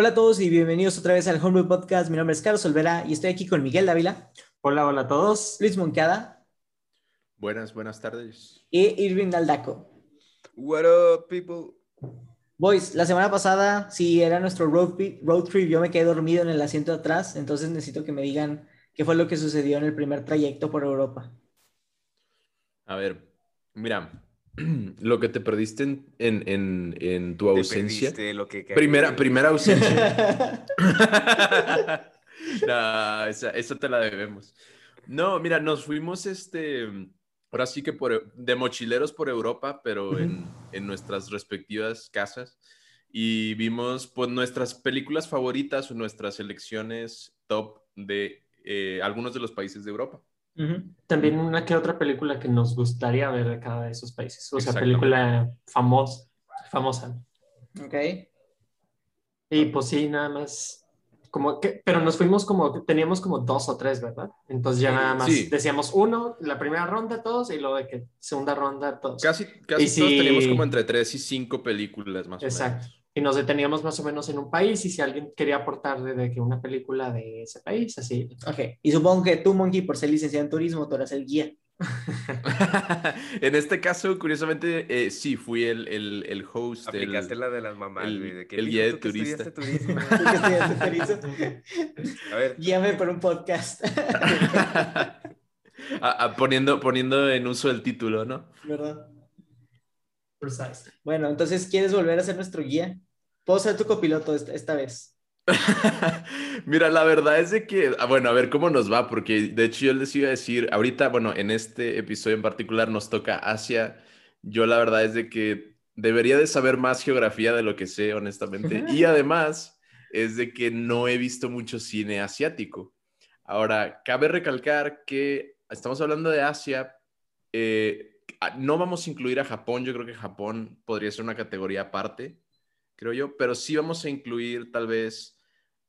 Hola a todos y bienvenidos otra vez al Homebrew Podcast. Mi nombre es Carlos Olvera y estoy aquí con Miguel Dávila. Hola, hola a todos. Luis Moncada. Buenas, buenas tardes. Y Irving Daldaco. What up, people? Boys, la semana pasada, si era nuestro road, road trip, yo me quedé dormido en el asiento de atrás, entonces necesito que me digan qué fue lo que sucedió en el primer trayecto por Europa. A ver, mira, lo que te perdiste en, en, en, tu ausencia. lo que primera, primera ausencia. no, esa, esa, te la debemos. No, mira, nos fuimos este, ahora sí que por, de mochileros por Europa, pero en, en nuestras respectivas casas. Y vimos pues nuestras películas favoritas o nuestras selecciones top de eh, algunos de los países de Europa. También una que otra película que nos gustaría ver de cada de esos países. O sea, película famosa. famosa. Ok. Y pues sí, nada más. Como que, pero nos fuimos como, teníamos como dos o tres, ¿verdad? Entonces ya nada más decíamos uno, la primera ronda todos y luego de que segunda ronda todos. Casi, casi todos teníamos como entre tres y cinco películas más Exacto. o menos y nos deteníamos más o menos en un país y si alguien quería aportar de, que una película de ese país, así. Ok, y supongo que tú, Monkey, por ser licenciado en turismo, tú eras el guía. en este caso, curiosamente, eh, sí, fui el, el, el host. Aplicaste la de las mamás, el, el guía de turista. turismo? A ver. Guíame por un podcast. poniendo, poniendo en uso el título, ¿no? ¿Verdad? Bueno, entonces, ¿quieres volver a ser nuestro guía? Puedo ser tu copiloto esta, vez. Mira, la verdad es de que, ah, bueno, a ver cómo nos va, porque de hecho yo les iba a decir, ahorita, bueno, en este episodio en particular nos toca Asia. Yo la verdad es de que debería de saber más geografía de lo que sé, honestamente. Y además es de que no he visto mucho cine asiático. Ahora, cabe recalcar que estamos hablando de Asia, eh, Ah, no vamos a incluir a Japón, yo creo que Japón podría ser una categoría aparte, creo yo, pero sí vamos a incluir tal vez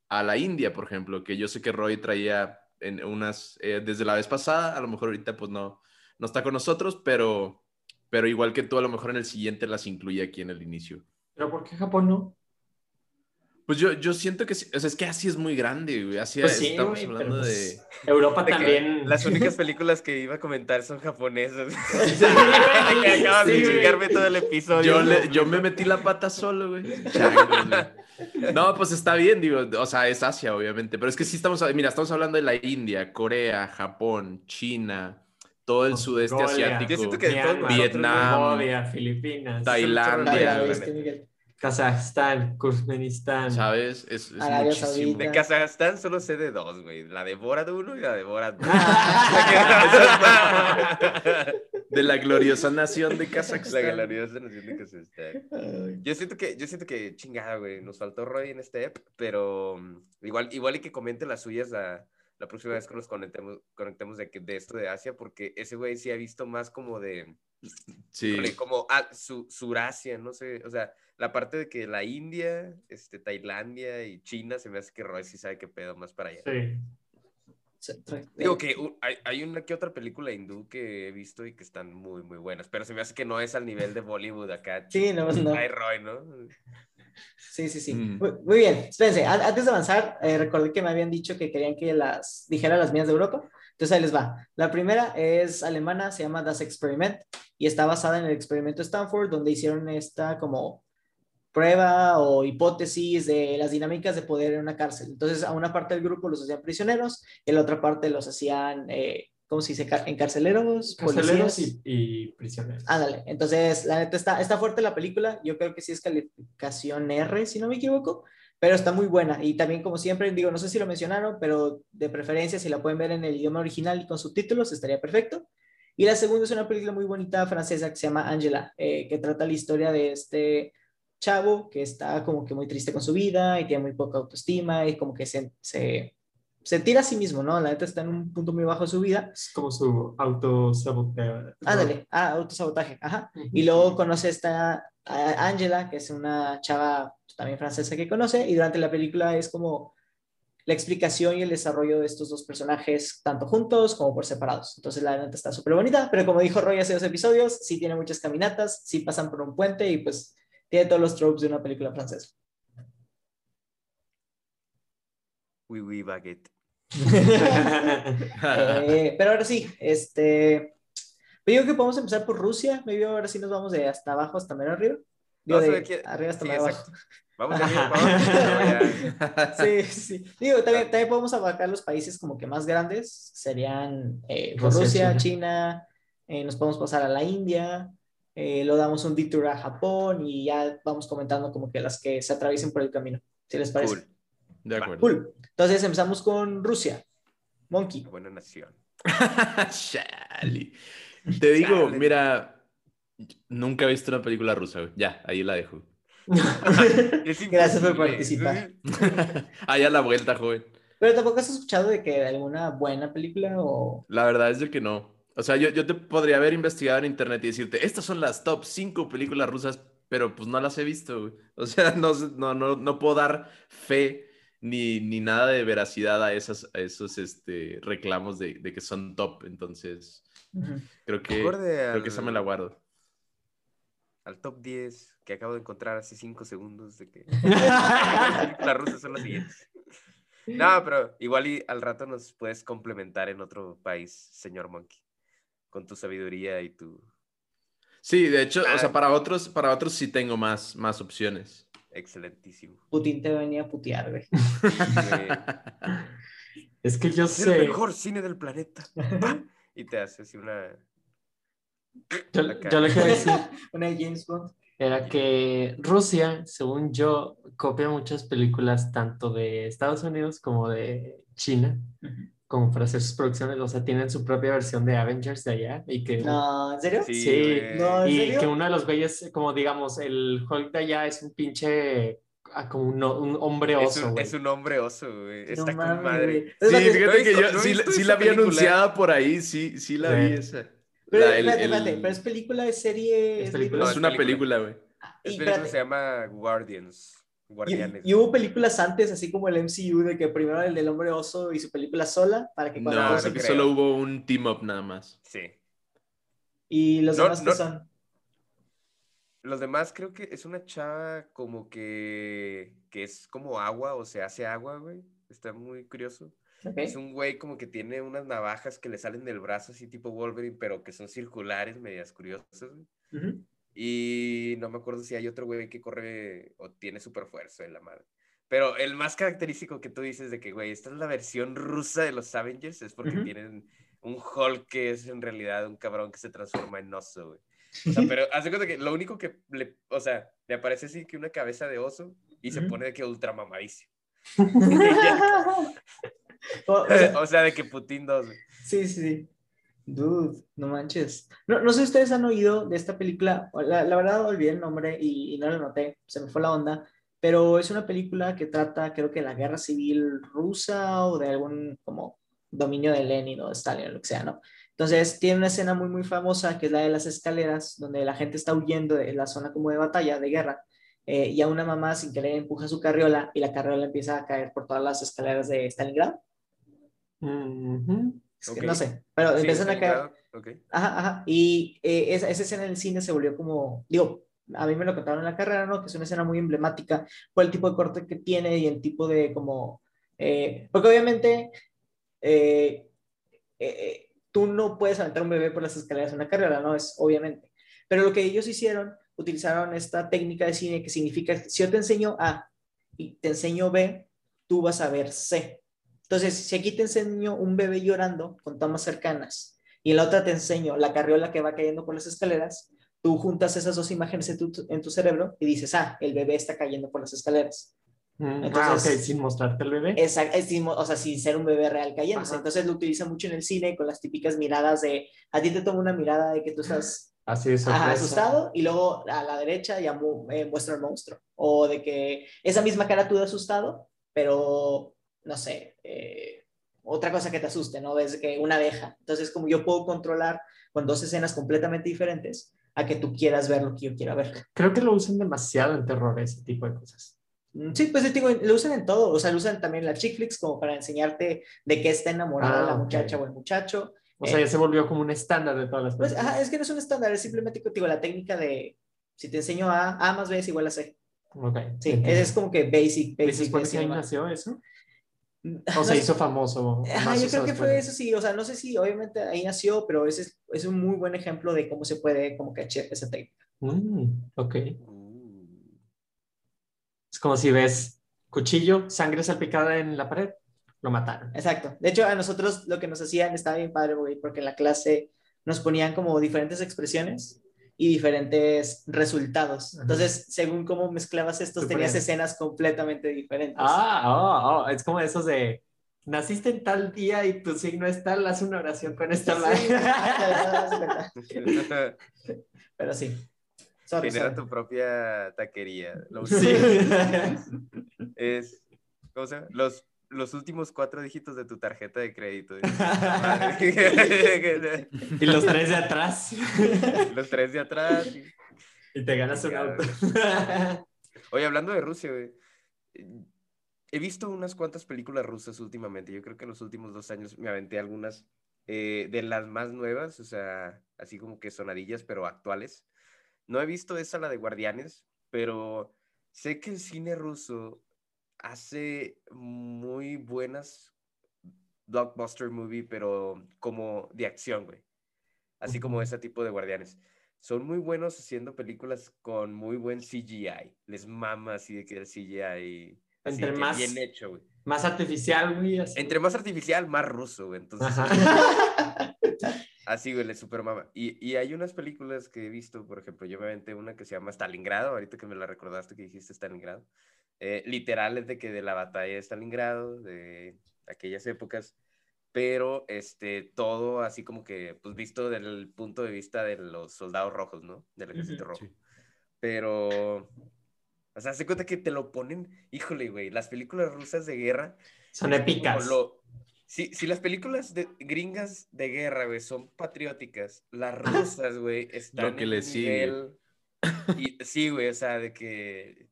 a la India, por ejemplo, que yo sé que Roy traía en unas, eh, desde la vez pasada, a lo mejor ahorita pues no, no está con nosotros, pero, pero igual que tú, a lo mejor en el siguiente las incluye aquí en el inicio. ¿Pero por qué Japón no? Pues yo, yo siento que, o sea, es que así es muy grande, güey. Así pues estamos hablando pues de... Europa también. Las únicas películas que iba a comentar son japonesas. sí, acabas de chingarme todo el episodio. Yo, yo me metí la pata solo, güey. No, pues está bien, digo, o sea, es Asia, obviamente. Pero es que sí estamos, mira, estamos hablando de la India, Corea, Japón, China, todo el sudeste asiático, Vietnam, Filipinas, Tailandia. Kazajstán, Turkmenistán. ¿Sabes? Es, muchísimo. De Kazajstán solo sé de dos, güey. La de Borat 1 y la de Borat 2. de la gloriosa nación de Kazajstán. La gloriosa nación de Kazajstán. Yo siento que, yo siento que chingada, güey. Nos faltó Roy en este app, pero mm, igual, igual y que comente las suyas la, la próxima vez que nos conectemos, conectemos de, de esto de Asia, porque ese güey sí ha visto más como de Sí. Como ah, su, Surasia, no sé, o sea, la parte de que la India, este, Tailandia y China, se me hace que Roy sí sabe qué pedo más para allá. Sí. Digo que hay, hay, una que otra película hindú que he visto y que están muy, muy buenas, pero se me hace que no es al nivel de Bollywood acá. Sí, no, no. Hay Roy, ¿no? Sí, sí, sí. Mm. Muy, bien. Espérense, antes de avanzar, eh, recordé que me habían dicho que querían que las dijera las mías de Europa. Entonces ahí les va. La primera es alemana, se llama Das Experiment y está basada en el experimento Stanford, donde hicieron esta como prueba o hipótesis de las dinámicas de poder en una cárcel. Entonces, a una parte del grupo los hacían prisioneros y a la otra parte los hacían, eh, ¿cómo se dice? Encarceleros. Carceleros y, prisioneros. Ándale. Entonces, la neta está, está fuerte la película. Yo creo que sí es calificación R, si no me equivoco pero está muy buena. Y también, como siempre, digo, no sé si lo mencionaron, pero de preferencia, si la pueden ver en el idioma original y con subtítulos, estaría perfecto. Y la segunda es una película muy bonita francesa que se llama Angela, eh, que trata la historia de este chavo que está como que muy triste con su vida y tiene muy poca autoestima y como que se, se, se tira a sí mismo, ¿no? La neta está en un punto muy bajo de su vida. Es como su autosabotaje. Ándale, ah, autosabotaje, ajá. Y luego conoce a esta Angela, que es una chava también francesa que conoce, y durante la película es como la explicación y el desarrollo de estos dos personajes, tanto juntos como por separados. Entonces la neta está súper bonita, pero como dijo Roy hace dos episodios, sí tiene muchas caminatas, sí pasan por un puente y pues tiene todos los tropes de una película francesa. Oui, oui, baguette. Eh, pero ahora sí, este. Yo creo que podemos empezar por Rusia. Me ahora sí nos vamos de hasta abajo hasta menos arriba. Digo, de arriba hasta sí, abajo. Vamos arriba, vamos. sí, sí. Digo, también, también podemos abarcar los países como que más grandes. Serían eh, Rusia, China, eh, nos podemos pasar a la India, eh, lo damos un detour a Japón y ya vamos comentando como que las que se atraviesen por el camino. Si les parece. Cool. De acuerdo. Cool. Entonces empezamos con Rusia. Monkey. Buena nación. Te digo, mira, nunca he visto una película rusa. Ya, ahí la dejo. Gracias por participar. Allá la vuelta, joven. Pero tampoco has escuchado de que alguna buena película o. La verdad es de que no. O sea, yo, yo te podría haber investigado en internet y decirte, estas son las top 5 películas rusas, pero pues no las he visto. O sea, no, no, no, no puedo dar fe ni, ni nada de veracidad a, esas, a esos este, reclamos de, de que son top. Entonces, creo que, creo que esa me la guardo. Al top 10 que acabo de encontrar hace 5 segundos de que las rusas son las siguientes. No, pero igual y al rato nos puedes complementar en otro país, señor Monkey, con tu sabiduría y tu... Sí, de hecho, o sea, ah. para otros, para otros sí tengo más, más opciones. Excelentísimo. Putin te venía a putear, güey. es que yo sé... El mejor cine del planeta. y te hace así una... Yo, yo le quiero decir... una James Bond era que Rusia, según yo, copia muchas películas tanto de Estados Unidos como de China, como para hacer sus producciones, o sea, tienen su propia versión de Avengers de allá y que... No, ¿en serio? Sí, y que uno de los güeyes, como digamos, el Hulk de allá es un pinche ah, como un, un, hombre oso, es un, hombre oso, güey. Está con madre. Sí, fíjate que yo sí, la vi anunciada por ahí, sí, sí la vi esa. Pero, espérate, pero es película, de serie. Es, película? es una película, güey. Es película se llama Guardians. Guardianes. Y, hubo películas antes, así como el MCU, de que primero el del hombre oso y su película sola, para que cuando. No, creo que solo hubo un team up nada más. Sí. ¿Y los demás qué son? Los demás creo que es una chava como que, que es como agua o se hace agua, güey. Está muy curioso. Es un güey como que tiene unas navajas que le salen del brazo, así tipo Wolverine, pero que son circulares, medias curiosas. Y no me acuerdo si hay otro güey que corre o tiene super fuerza en la madre. Pero el más característico que tú dices de que, güey, esta es la versión rusa de los Avengers, es porque tienen un Hulk que es en realidad un cabrón que se transforma en oso, güey. O sea, pero hace cuenta que lo único que le, o sea, le aparece así que una cabeza de oso y se pone de que ultra mamadísimo. o, sea, de que Putin 2. Sí, sí. Dude, no manches. No, no sé si ustedes han oído de esta película. La, la verdad olvidé el nombre y, no lo noté. Se me fue la onda. Pero es una película que trata, creo que, la guerra civil rusa o de algún como dominio de Lenin o de Stalin o lo que sea, ¿no? Entonces tiene una escena muy, muy famosa que es la de las escaleras, donde la gente está huyendo de la zona como de batalla, de guerra, eh, y a una mamá sin querer empuja su carriola y la carriola empieza a caer por todas las escaleras de Stalingrado. No sé, pero empiezan a caer. Ajá, ajá. Y eh, esa, esa, escena en el cine se volvió como, digo, a mí me lo contaron en la carrera, ¿no? Que es una escena muy emblemática por el tipo de corte que tiene y el tipo de como, eh, porque obviamente eh, tú no puedes aventar un bebé por las escaleras en una carrera, ¿no? Es obviamente. Pero lo que ellos hicieron, utilizaron esta técnica de cine que significa, si yo te enseño A y te enseño B, tú vas a ver C. Entonces, si aquí te enseño un bebé llorando con tomas cercanas y en la otra te enseño la carriola que va cayendo por las escaleras, tú juntas esas dos imágenes en tu, en tu cerebro y dices, ah, el bebé está cayendo por las escaleras. Mm, ah, Entonces, ah, sin mostrarte el bebé. Exacto, o sea, sin ser un bebé real cayendo. Entonces lo utiliza mucho en el cine con las típicas miradas de, a ti te toma una mirada de que tú estás Así es, asustado y luego a la derecha ya eh, muestra el monstruo. O de que esa misma cara tú de asustado, pero no sé, eh, otra cosa que te asuste, ¿no? Es que una abeja. Entonces, como yo puedo controlar con dos escenas completamente diferentes a que tú quieras ver lo que yo quiera ver. Creo que lo usan demasiado en terror, ese tipo de cosas. Mm, sí, pues digo, lo usan en todo, o sea, lo usan también la chick flicks como para enseñarte de qué está enamorada la ah, muchacha o el muchacho. O sea, ya se volvió como un estándar de todas las cosas. Pues, es que no es un estándar, es simplemente digo, la técnica de si te enseño A, A más B es igual a C. Ok. Sí, es como que basic, basic. ¿Por qué nació eso? O se hizo famoso. Ajá, yo creo que fue eso, sí. O sea, no sé si obviamente ahí nació, pero ese es, es un muy buen ejemplo de cómo se puede como que esa técnica. Mm, ok. Es como si ves cuchillo, sangre salpicada en la pared, lo mataron. Exacto. De hecho, a nosotros lo que nos hacían estaba bien padre, güey, porque en la clase nos ponían como diferentes expresiones y diferentes resultados. Entonces, según cómo mezclabas estos, tenías escenas completamente diferentes. Ah, oh, oh, es como esos de, naciste en tal día y tu signo es tal, haz una oración con esta Pero sí. Genera tu propia taquería. sí. es, ¿cómo se llama? Los los últimos cuatro dígitos de tu tarjeta de crédito. y los tres de atrás. los tres de atrás. Y, te ganas un auto. Oye, hablando de Rusia, he visto unas cuantas películas rusas últimamente. Yo creo que en los últimos dos años me aventé algunas eh, de las más nuevas, o sea, así como que sonadillas, pero actuales. No he visto esa, la de Guardianes, pero sé que el cine ruso hace muy buenas blockbuster movie, pero como de acción, güey. Así como ese tipo de guardianes. Son muy buenos haciendo películas con muy buen CGI. Les mama así de que el CGI Entre más, bien hecho, güey. Más artificial, güey. Entre más artificial, más ruso, güey. Entonces, así, güey, le super mama. Y, y, hay unas películas que he visto, por ejemplo, yo me aventé una que se llama Stalingrado, ahorita que me la recordaste que dijiste Stalingrado eh, literales de que de la batalla de Stalingrado, de aquellas épocas, pero este, todo así como que, pues visto desde el punto de vista de los soldados rojos, ¿no? Del ejército rojo. Pero, o sea, se cuenta que te lo ponen, híjole, güey, las películas rusas de guerra. Son épicas. si, si, las películas de, gringas de guerra, güey, son patrióticas, las rusas, güey, están lo que en nivel... Y, sí, güey, o sea, de que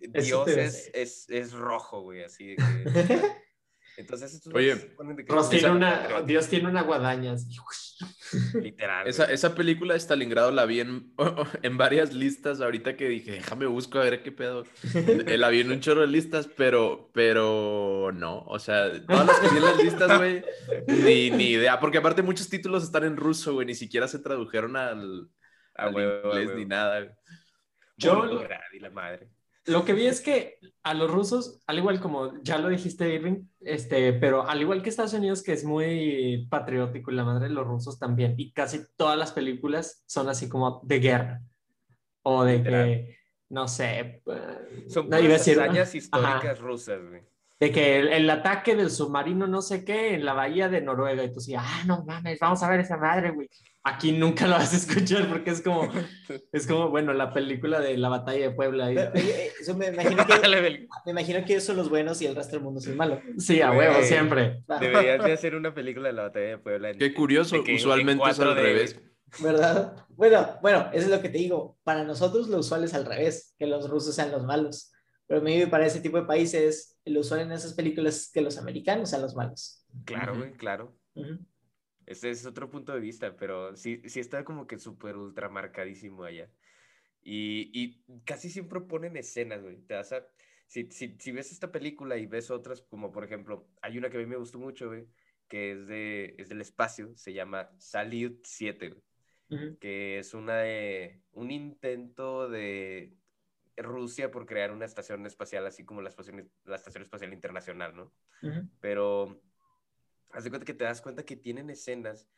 Dios es, es, es, rojo, güey, así de que... Entonces, estos Oye, tiene una, Dios tiene una guadaña. Literal. Esa, esa, película de Stalingrado la vi en, en, varias listas. Ahorita que dije, déjame busco a ver qué pedo. Eh, la vi en un chorro de listas, pero, pero no. O sea, todas las que vi en las listas, güey, ni, ni idea. Porque aparte, muchos títulos están en ruso, güey, ni siquiera se tradujeron al, al inglés ni nada. Yo. la madre. Lo que vi es que a los rusos, al igual como ya lo dijiste, Irving, este, pero al igual que Estados Unidos, que es muy patriótico y la madre de los rusos también, y casi todas las películas son así como de guerra o de que, no sé, son no, históricas rusas, güey de que el, ataque del submarino no sé qué en la bahía de Noruega y tú sí, ah, no mames, vamos a ver esa madre, güey. Aquí nunca lo vas a escuchar porque es como, es como, bueno, la película de la batalla de Puebla. eso me imagino, que, me imagino que ellos son los buenos y el resto del mundo es el malo. Sí, a huevo, siempre. Deberías de hacer una película de la batalla de Puebla. Qué curioso, usualmente es al revés. ¿Verdad? Bueno, bueno, eso es lo que te digo. Para nosotros lo usual es al revés, que los rusos sean los malos. Pero me para ese tipo de países, lo usual en esas películas que los americanos sean los malos. Claro, güey, claro. Ese es otro punto de vista, pero sí, sí está como que súper ultra marcadísimo allá. Y, y, casi siempre ponen escenas, güey. Te vas a, si, si, si, ves esta película y ves otras, como por ejemplo, hay una que a mí me gustó mucho, güey, que es, de, es del espacio, se llama Salyut 7, güey, que es una de, un intento de Rusia por crear una estación espacial, así como la Estación, la estación Espacial Internacional, ¿no? Pero, haz de cuenta que te das cuenta que tienen escenas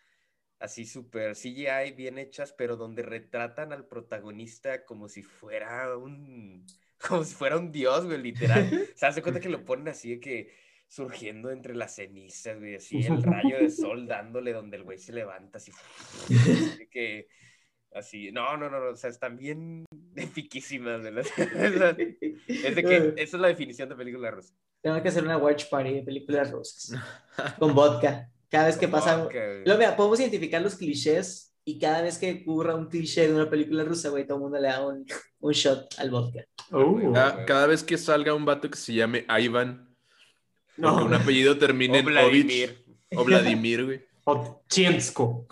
así súper CGI bien hechas, pero donde retratan al protagonista como si fuera un, como si fuera un dios, güey, literal. o sea, haz de cuenta que lo ponen así de que surgiendo entre las cenizas, güey, así el rayo de sol dándole donde el güey se levanta, así, así que Así, no, no, no, o sea, están bien efiquísimas. es de que esa es la definición de película rusa. Tengo que hacer una watch party de películas rusas. con vodka. Cada vez que pasa. Lo, mira, podemos identificar los clichés y cada vez que ocurra un cliché de una película rusa, güey, todo el mundo le da un, un shot al vodka. Uh. cada, vez que salga un vato que se llame Ivan, no. un apellido termine en Vladimir. o Vladimir, güey. O Chiensko.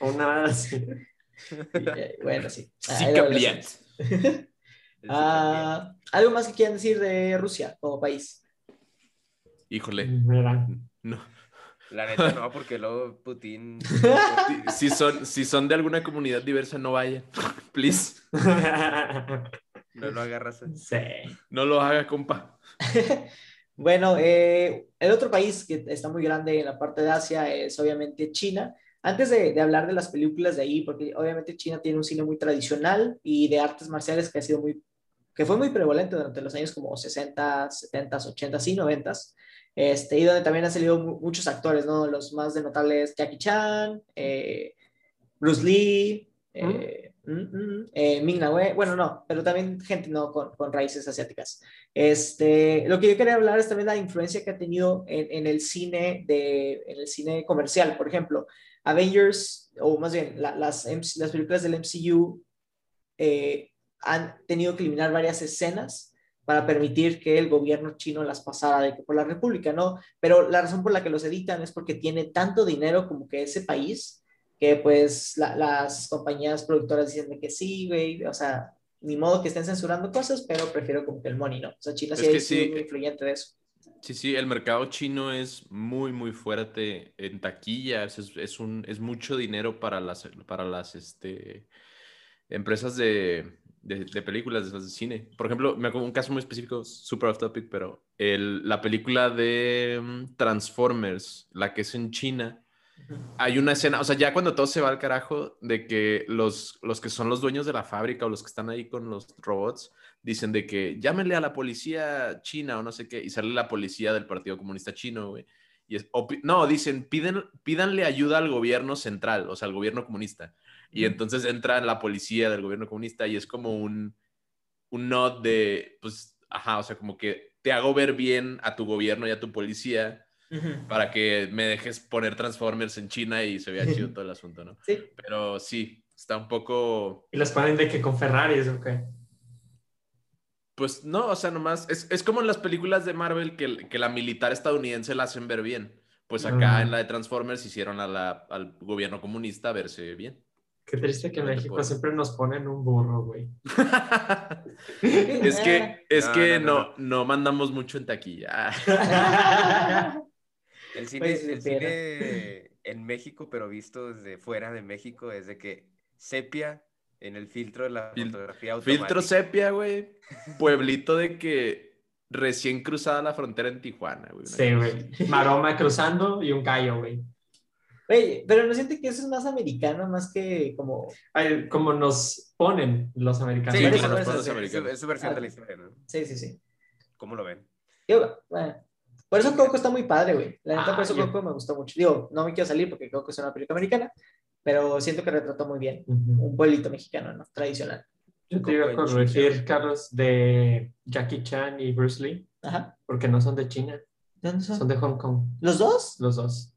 O nada así. Eh, bueno, sí. Ah, ah, ¿Algo más que quieran decir de Rusia como país? Híjole. No. La neta no, porque luego Putin. Si son, si son de alguna comunidad diversa, no vayan. Please. No lo agarras. Sí. No lo haga, compa. bueno, eh, el otro país que está muy grande en la parte de Asia es obviamente China. Antes de, de, hablar de las películas de ahí, porque obviamente China tiene un cine muy tradicional y de artes marciales que ha sido muy, que fue muy prevalente durante los años como 60, 70, 80 y 90. Este, y donde también han salido muchos actores, ¿no? Los más de notables, Jackie Chan, eh, Bruce Lee, eh, mm, mm, eh, Ming Na Wen, bueno, no, pero también gente, ¿no? Con, con, raíces asiáticas. Este, lo que yo quería hablar es también la influencia que ha tenido en, en el cine de, en el cine comercial, por ejemplo, Avengers, o más bien, las, las películas del MCU han tenido que eliminar varias escenas para permitir que el gobierno chino las pasara de, por la República, ¿no? Pero la razón por la que los editan es porque tiene tanto dinero como que ese país, que pues las compañías productoras dicen que sí, güey, o sea, ni modo que estén censurando cosas, pero prefiero como que el money, ¿no? O sea, China sí es muy influyente de eso. Sí, sí, el mercado chino es muy, muy fuerte en taquillas, es, es, un, es mucho dinero para las, para las este, empresas de, de, películas, de, de cine. Por ejemplo, me acuerdo un caso muy específico, super off topic, pero el, la película de mm, Transformers, la que es en China, hay una escena, o sea, ya cuando todo se va al carajo, de que los, los que son los dueños de la fábrica o los que están ahí con los robots, dicen de que llámenle a la policía china o no sé qué, y sale la policía del Partido Comunista Chino, güey. Y es, no, dicen, piden, pídanle ayuda al gobierno central, o sea, al gobierno comunista. Y entonces entra la policía del gobierno comunista y es como un, un nod de, pues, ajá, o sea, como que te hago ver bien a tu gobierno y a tu policía para que me dejes poner Transformers en China y se vea chido todo el asunto, ¿no? Sí. Pero sí, está un poco... ¿Y los ponen de que con Ferraris o qué? Pues no, o sea, nomás, es, es como en las películas de Marvel que, que, la militar estadounidense la hacen ver bien. Pues acá en la de Transformers hicieron a la, al gobierno comunista verse bien. Qué triste que en México siempre nos ponen un burro, güey. es que, es no, que no, no, mandamos mucho en taquilla. el cine, pues, el cine en México, pero visto desde fuera de México, es de que sepia en el filtro de la fotografía automática. Filtro sepia, güey. Pueblito de que recién cruzada la frontera en Tijuana, güey. Sí, güey. Maroma cruzando y un callo, güey. Oye, pero no siente que eso es más americano, más que como... como nos ponen los americanos. Sí, como nos ponen los americanos. Es su versión de la historia, ¿no? Sí, sí, sí. ¿Cómo lo ven? Yo, bueno, por eso Coco está muy padre, güey. La neta, por eso Coco me gustó mucho. Digo, no me quiero salir porque Coco es una película americana, pero siento que retrató muy bien un pueblito mexicano, ¿no? Tradicional. Yo te iba a corregir, Carlos, de Jackie Chan y Bruce Lee, Ajá. porque no son de China. ¿De dónde son? Son de Hong Kong. ¿Los dos? Los dos.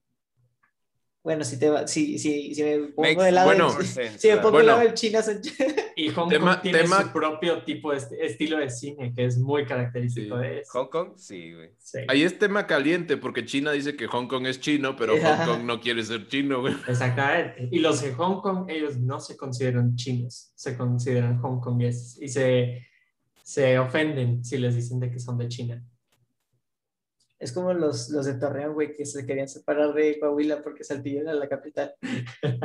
Bueno, si, te va, si, si, si me pongo de lado bueno, del, si me pongo bueno. del lado China, son... Y Hong Tema- Kong tiene tema- su propio tipo de est- estilo de cine que es muy característico Sí. de eso. ¿Hong Kong? Sí, güey. Sí. Ahí es tema caliente porque China dice que Hong Kong es chino, pero Hong Kong no quiere ser chino, güey. Exactamente. Y los de Hong Kong, ellos no se consideran chinos, se consideran hongkongueses y se, se ofenden si les dicen de que son de China. Es como los, los de Torreón, güey, que se querían separar de Coahuila porque Saltillo era la capital. Él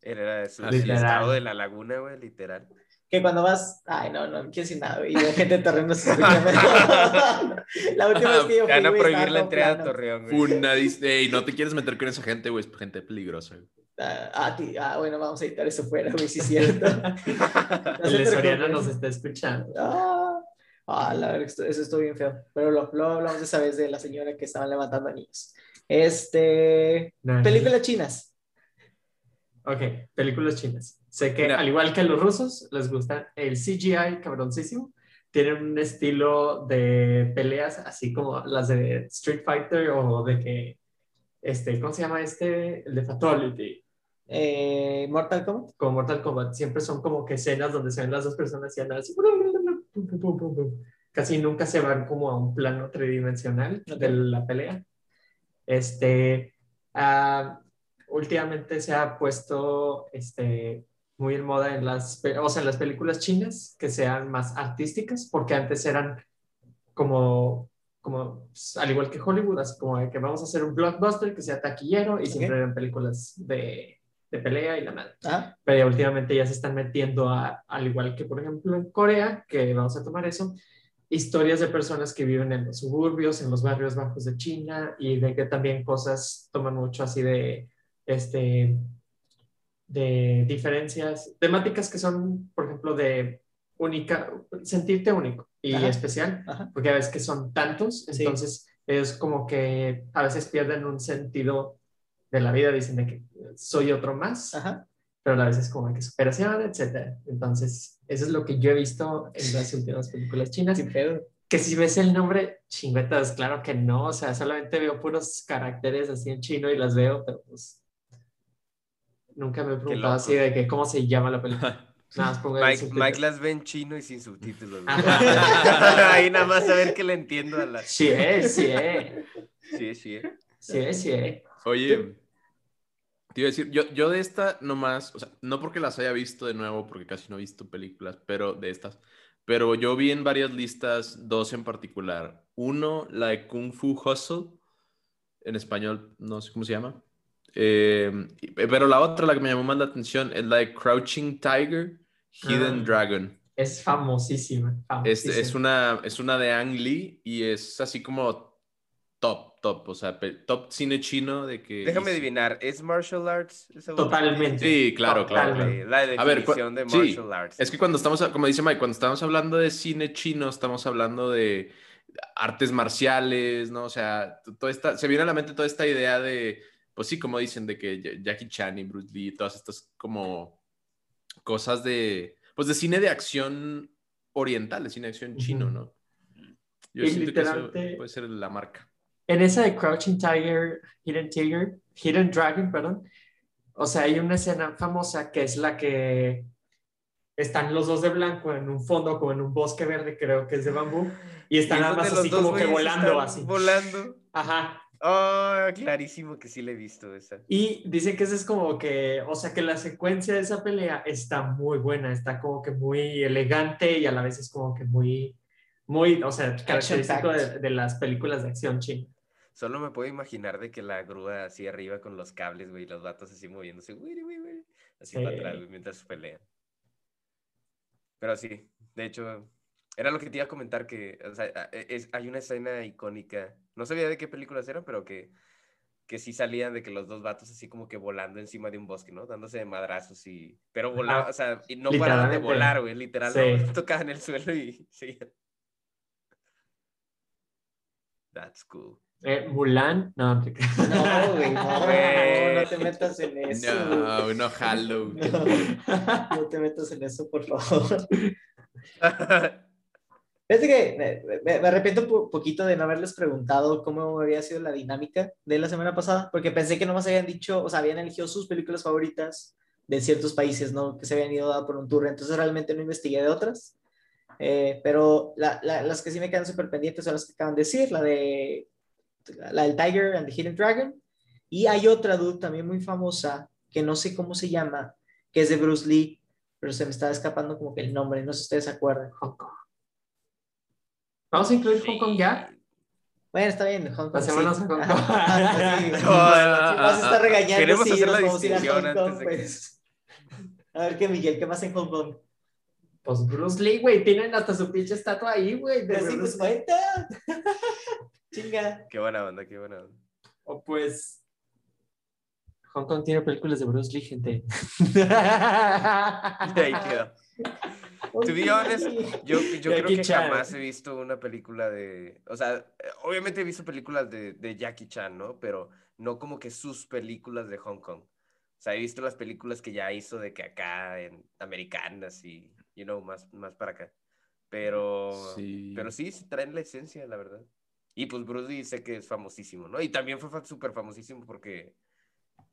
era es. estado de la laguna, güey, literal. Que cuando vas, ay, no, no, no quiero decir nada, güey. Y la gente de Torreón no se La última vez que yo fui, van a prohibir la entrada a. Torreón, güey. Funadis- Ey, no te quieres meter con esa gente, güey, es gente peligrosa. güey. Ah, ah, ti- ah, bueno, vamos a editar eso fuera, güey, sí es cierto. No El Soriana nos está escuchando. Ah, ah, la verdad, eso estuvo bien feo. Pero lo, luego hablamos esa vez de la señora que estaban levantando niños. Este, No, películas chinas. Ok, películas chinas. Sé que Mira. al igual que a los rusos, les gusta el CGI cabroncísimo. Tienen un estilo de peleas así como las de Street Fighter o de que, este, ¿cómo se llama este? El de Fatality. Eh, Mortal Kombat. Como Mortal Kombat. Siempre son como que escenas donde se ven las dos personas y andan así. Pum, pum, pum. Casi nunca se van como a un plano tridimensional Ok. de la pelea. Este, ah, últimamente se ha puesto este, muy en moda en las, o sea, en las películas chinas que sean más artísticas, porque antes eran como, como al igual que Hollywood, así como que vamos a hacer un blockbuster que sea taquillero y siempre eran películas de, de, pelea y la madre. Pero ya últimamente ya se están metiendo a, al igual que por ejemplo en Corea, que vamos a tomar eso, historias de personas que viven en los suburbios, en los barrios bajos de China y de que también cosas toman mucho así de, este, de diferencias, temáticas que son, por ejemplo, de única, sentirte único y especial, porque a veces que son tantos, entonces es como que a veces pierden un sentido de la vida, dicen de que soy otro más, pero a veces como que superación, etc. Entonces, eso es lo que yo he visto en las últimas películas chinas. Que si ves el nombre, chingüetas, claro que no, o sea, solamente veo puros caracteres así en chino y las veo, pero pues nunca me he preguntado así de que cómo se llama la película. Mike, las ve en chino y sin subtítulos. Ahí nada más a ver que le entiendo a la. Sí, sí, sí, sí. Sí, sí. Oye, te iba a decir, yo, yo de esta nomás, o sea, no porque las haya visto de nuevo, porque casi no he visto películas, pero de estas. Pero yo vi en varias listas dos en particular. Uno, la de Kung Fu Hustle, en español, no sé cómo se llama. Eh, pero la otra, la que me llamó más la atención, es la de Crouching Tiger, Hidden ah, Dragon. Es famosísima. Es, una, es una de Ang Lee y es así como top, top, o sea, top cine chino de que... Déjame adivinar, ¿es martial arts? Totalmente. Sí, claro, claro. La definición de martial arts. Es que cuando estamos, como dice Mike, cuando estamos hablando de cine chino, estamos hablando de artes marciales, ¿no? O sea, todo esta, se viene a la mente toda esta idea de pues sí, como dicen, de que Jackie Chan y Bruce Lee, todas estas como cosas de, pues de cine de acción oriental, de cine de acción chino, ¿no? Yo siento que eso puede ser la marca. En esa de Crouching Tiger, Hidden Tiger, Hidden Dragon, perdón, o sea, hay una escena famosa que es la que están los dos de blanco en un fondo, como en un bosque verde, creo que es de bambú, y están nada más así como que volando, así. Volando. Ajá. Oh, clarísimo que sí le he visto esa. Y dicen que esa es como que, o sea, que la secuencia de esa pelea está muy buena, está como que muy elegante y a la vez es como que muy, muy, o sea, característico de, las películas de acción china. Solo me puedo imaginar de que la grúa así arriba con los cables, güey, y los vatos así moviéndose, güey, güey, güey, así para atrás, güey, mientras pelean. Pero sí, de hecho, era lo que te iba a comentar que, o sea, es, hay una escena icónica no sabía de qué películas eran, pero que, que sí salían de que los dos vatos así como que volando encima de un bosque, ¿no? Dándose de madrazos y... Pero volaban, o sea, y no paraban de volar, güey, literalmente tocaban el suelo y seguían. That's cool. Eh, Mulan, no, no, güey, no, no, no, te metas en eso. No, no, Halo. No, no te metas en eso, por favor. Fíjate que me, arrepiento un poquito de no haberles preguntado cómo había sido la dinámica de la semana pasada, porque pensé que no más habían dicho, o sea, habían elegido sus películas favoritas de ciertos países, ¿no? Que se habían ido a por un tour, entonces realmente no investigué de otras. Eh, pero las que sí me quedan súper pendientes son las que acaban de decir, la de la del Tiger and the Hidden Dragon. Y hay otra dude también muy famosa, que no sé cómo se llama, que es de Bruce Lee, pero se me está escapando como que el nombre, no sé si ustedes se acuerdan. Hong Kong. ¿Vamos a incluir Hong Kong ya? Bueno, está bien, Hong Kong. Pasémonos sí. a Hong Kong. vas a estar regañando Queremos sí, hacer la vamos a ir a Hong Kong, pues. A ver qué, Miguel, ¿qué más en Hong Kong? Pues Bruce Lee, güey, tienen hasta su pinche estatua ahí, güey. De sí, pues cuenta. Chinga. Qué buena onda, qué buena onda. O pues. Hong Kong tiene películas de Bruce Lee, gente. ahí queda. To be honest, yo, yo creo que jamás he visto una película de. O sea, obviamente he visto películas de, de, Jackie Chan, ¿no? Pero no como que sus películas de Hong Kong. O sea, he visto las películas que ya hizo de que acá, en americanas y, you know, más, más para acá. Pero sí. pero sí, se traen la esencia, la verdad. Y pues Bruce Lee sé que es famosísimo, ¿no? Y también fue súper famosísimo porque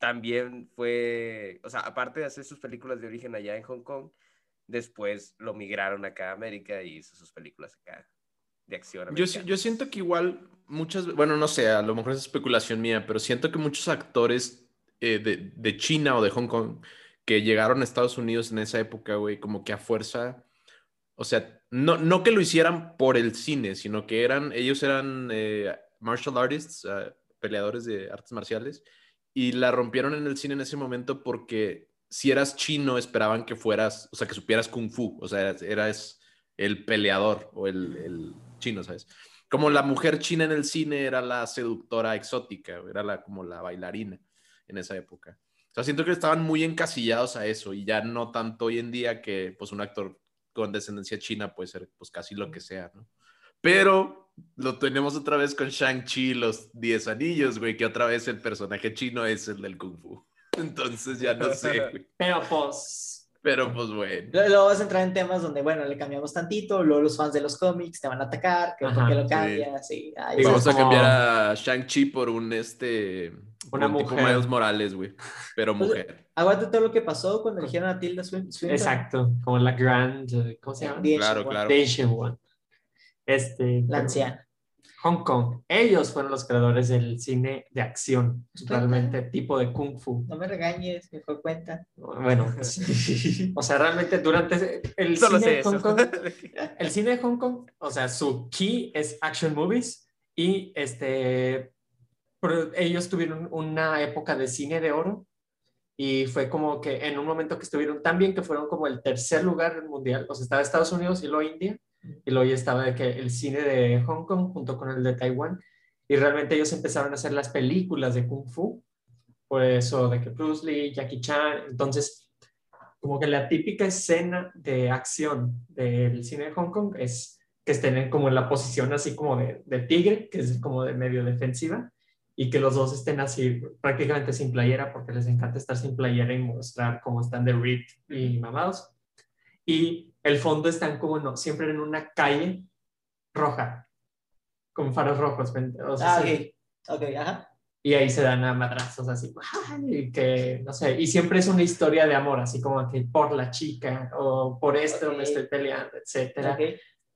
también fue, o sea, aparte de hacer sus películas de origen allá en Hong Kong, después lo migraron acá a América y hizo sus películas acá de acción. Yo, yo, siento que igual muchas, bueno, no sé, a lo mejor es especulación mía, pero siento que muchos actores eh, de, de, China o de Hong Kong que llegaron a Estados Unidos en esa época, güey, como que a fuerza, o sea, no, no que lo hicieran por el cine, sino que eran, ellos eran eh, martial artists, ah, peleadores de artes marciales, y la rompieron en el cine en ese momento porque si eras chino esperaban que fueras, o sea, que supieras kung fu, o sea, eras, el peleador o el, el, chino, ¿sabes? Como la mujer china en el cine era la seductora exótica, era la, como la bailarina en esa época. O sea, siento que estaban muy encasillados a eso y ya no tanto hoy en día que pues un actor con descendencia china puede ser pues casi lo que sea, ¿no? Pero lo tenemos otra vez con Shang-Chi, los 10 anillos, güey, que otra vez el personaje chino es el del Kung Fu. Entonces ya no sé, güey. Pero pues... Pero pues bueno. Luego vas a entrar en temas donde, bueno, le cambiamos tantito, luego los fans de los cómics te van a atacar, que por qué lo cambias, sí. Vamos a cambiar a Shang-Chi por un, este... Una mujer. Tipo Miles Morales, güey. Pero pues, mujer. aguanta todo lo que pasó cuando eligieron a Tilda Swinton. Exacto, como la Grand, ¿cómo se llama? claro, claro. One. Este, la anciana. Hong Kong. Ellos fueron los creadores del cine de acción, realmente tipo de kung fu. No me regañes, me fue cuenta. Bueno, o sea, realmente durante el cine de Hong Kong, el cine de Hong Kong, o sea, su key es action movies y este, ellos tuvieron una época de cine de oro y fue como que en un momento que estuvieron tan bien que fueron como el tercer lugar mundial, o sea, estaba Estados Unidos y luego India y luego ya estaba de que el cine de Hong Kong junto con el de Taiwán, y realmente ellos empezaron a hacer las películas de Kung Fu, por eso de que Bruce Lee, Jackie Chan, entonces como que la típica escena de acción del cine de Hong Kong es que estén como en la posición así como de, de tigre, que es como de medio defensiva, y que los dos estén así prácticamente sin playera, porque les encanta estar sin playera y mostrar cómo están de ripped y mamados. Y el fondo están como no, siempre en una calle roja, con faros rojos. ah, ok, ajá. Y ahí se dan a madrazos así, y que, no sé, y siempre es una historia de amor, así como que por la chica, o por esto me estoy peleando, etcétera.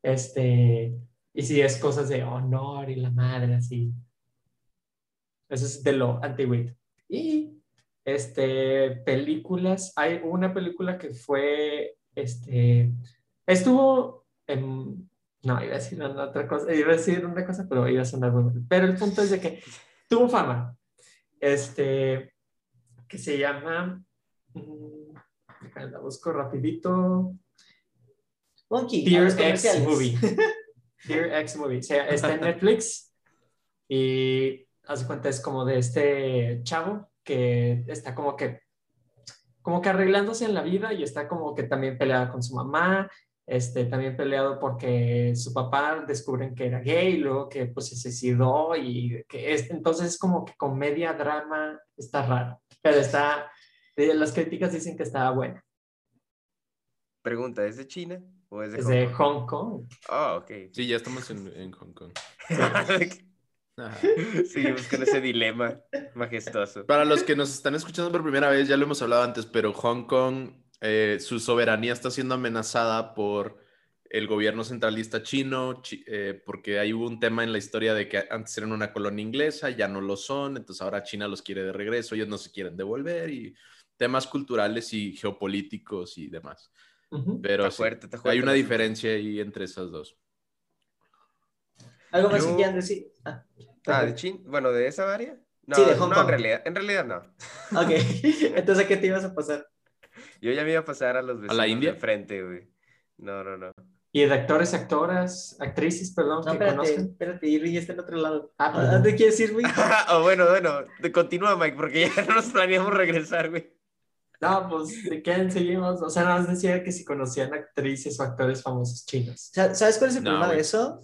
Este, y si es cosas de honor y la madre, así. Eso es de lo antiguo. Y este, películas, hay una película que fue este, estuvo en, no, iba a decir una otra cosa, iba a decir una cosa, pero iba a sonar muy Pero el punto es de que tuvo fama, este, que se llama, mm, la busco rapidito. Monkey, Dear X Movie. Dear X Movie. O sea, está en Netflix y hace cuenta es como de este chavo que está como que como que arreglándose en la vida y está como que también peleado con su mamá, este, también peleado porque su papá descubren que era gay, luego que pues se suicidó y que es, entonces es como que comedia, drama, está raro, pero está, las críticas dicen que estaba buena. Pregunta, ¿es de China o es de, es Hong, de Kong? Hong Kong? Ah, ok. Sí, ya estamos en, en Hong Kong. Seguimos con ese dilema majestuoso. Para los que nos están escuchando por primera vez, ya lo hemos hablado antes, pero Hong Kong, eh, su soberanía está siendo amenazada por el gobierno centralista chino, eh, porque hay hubo un tema en la historia de que antes eran una colonia inglesa, ya no lo son, entonces ahora China los quiere de regreso, ellos no se quieren devolver y temas culturales y geopolíticos y demás. Pero hay una diferencia ahí entre esas dos. ¿Algo más que quieran decir? Ah. Ah, de Chin, bueno, de esa área. No, sí, de Hong no, en realidad, en realidad no. Ok, entonces ¿a qué te ibas a pasar? Yo ya me iba a pasar a los vecinos ¿A la India? de frente, güey. No, no, no. ¿Y de actores, actoras, actrices, perdón, no, que espérate, conozcan? espérate, Irving está en otro lado. Ah, ¿A dónde quieres ir, güey? oh, bueno, bueno, continúa, Mike, porque ya no nos planeamos regresar, güey. No, pues, ¿de qué seguimos? O sea, nada más decía que si conocían actrices o actores famosos chinos. ¿Sabes cuál es el problema de eso?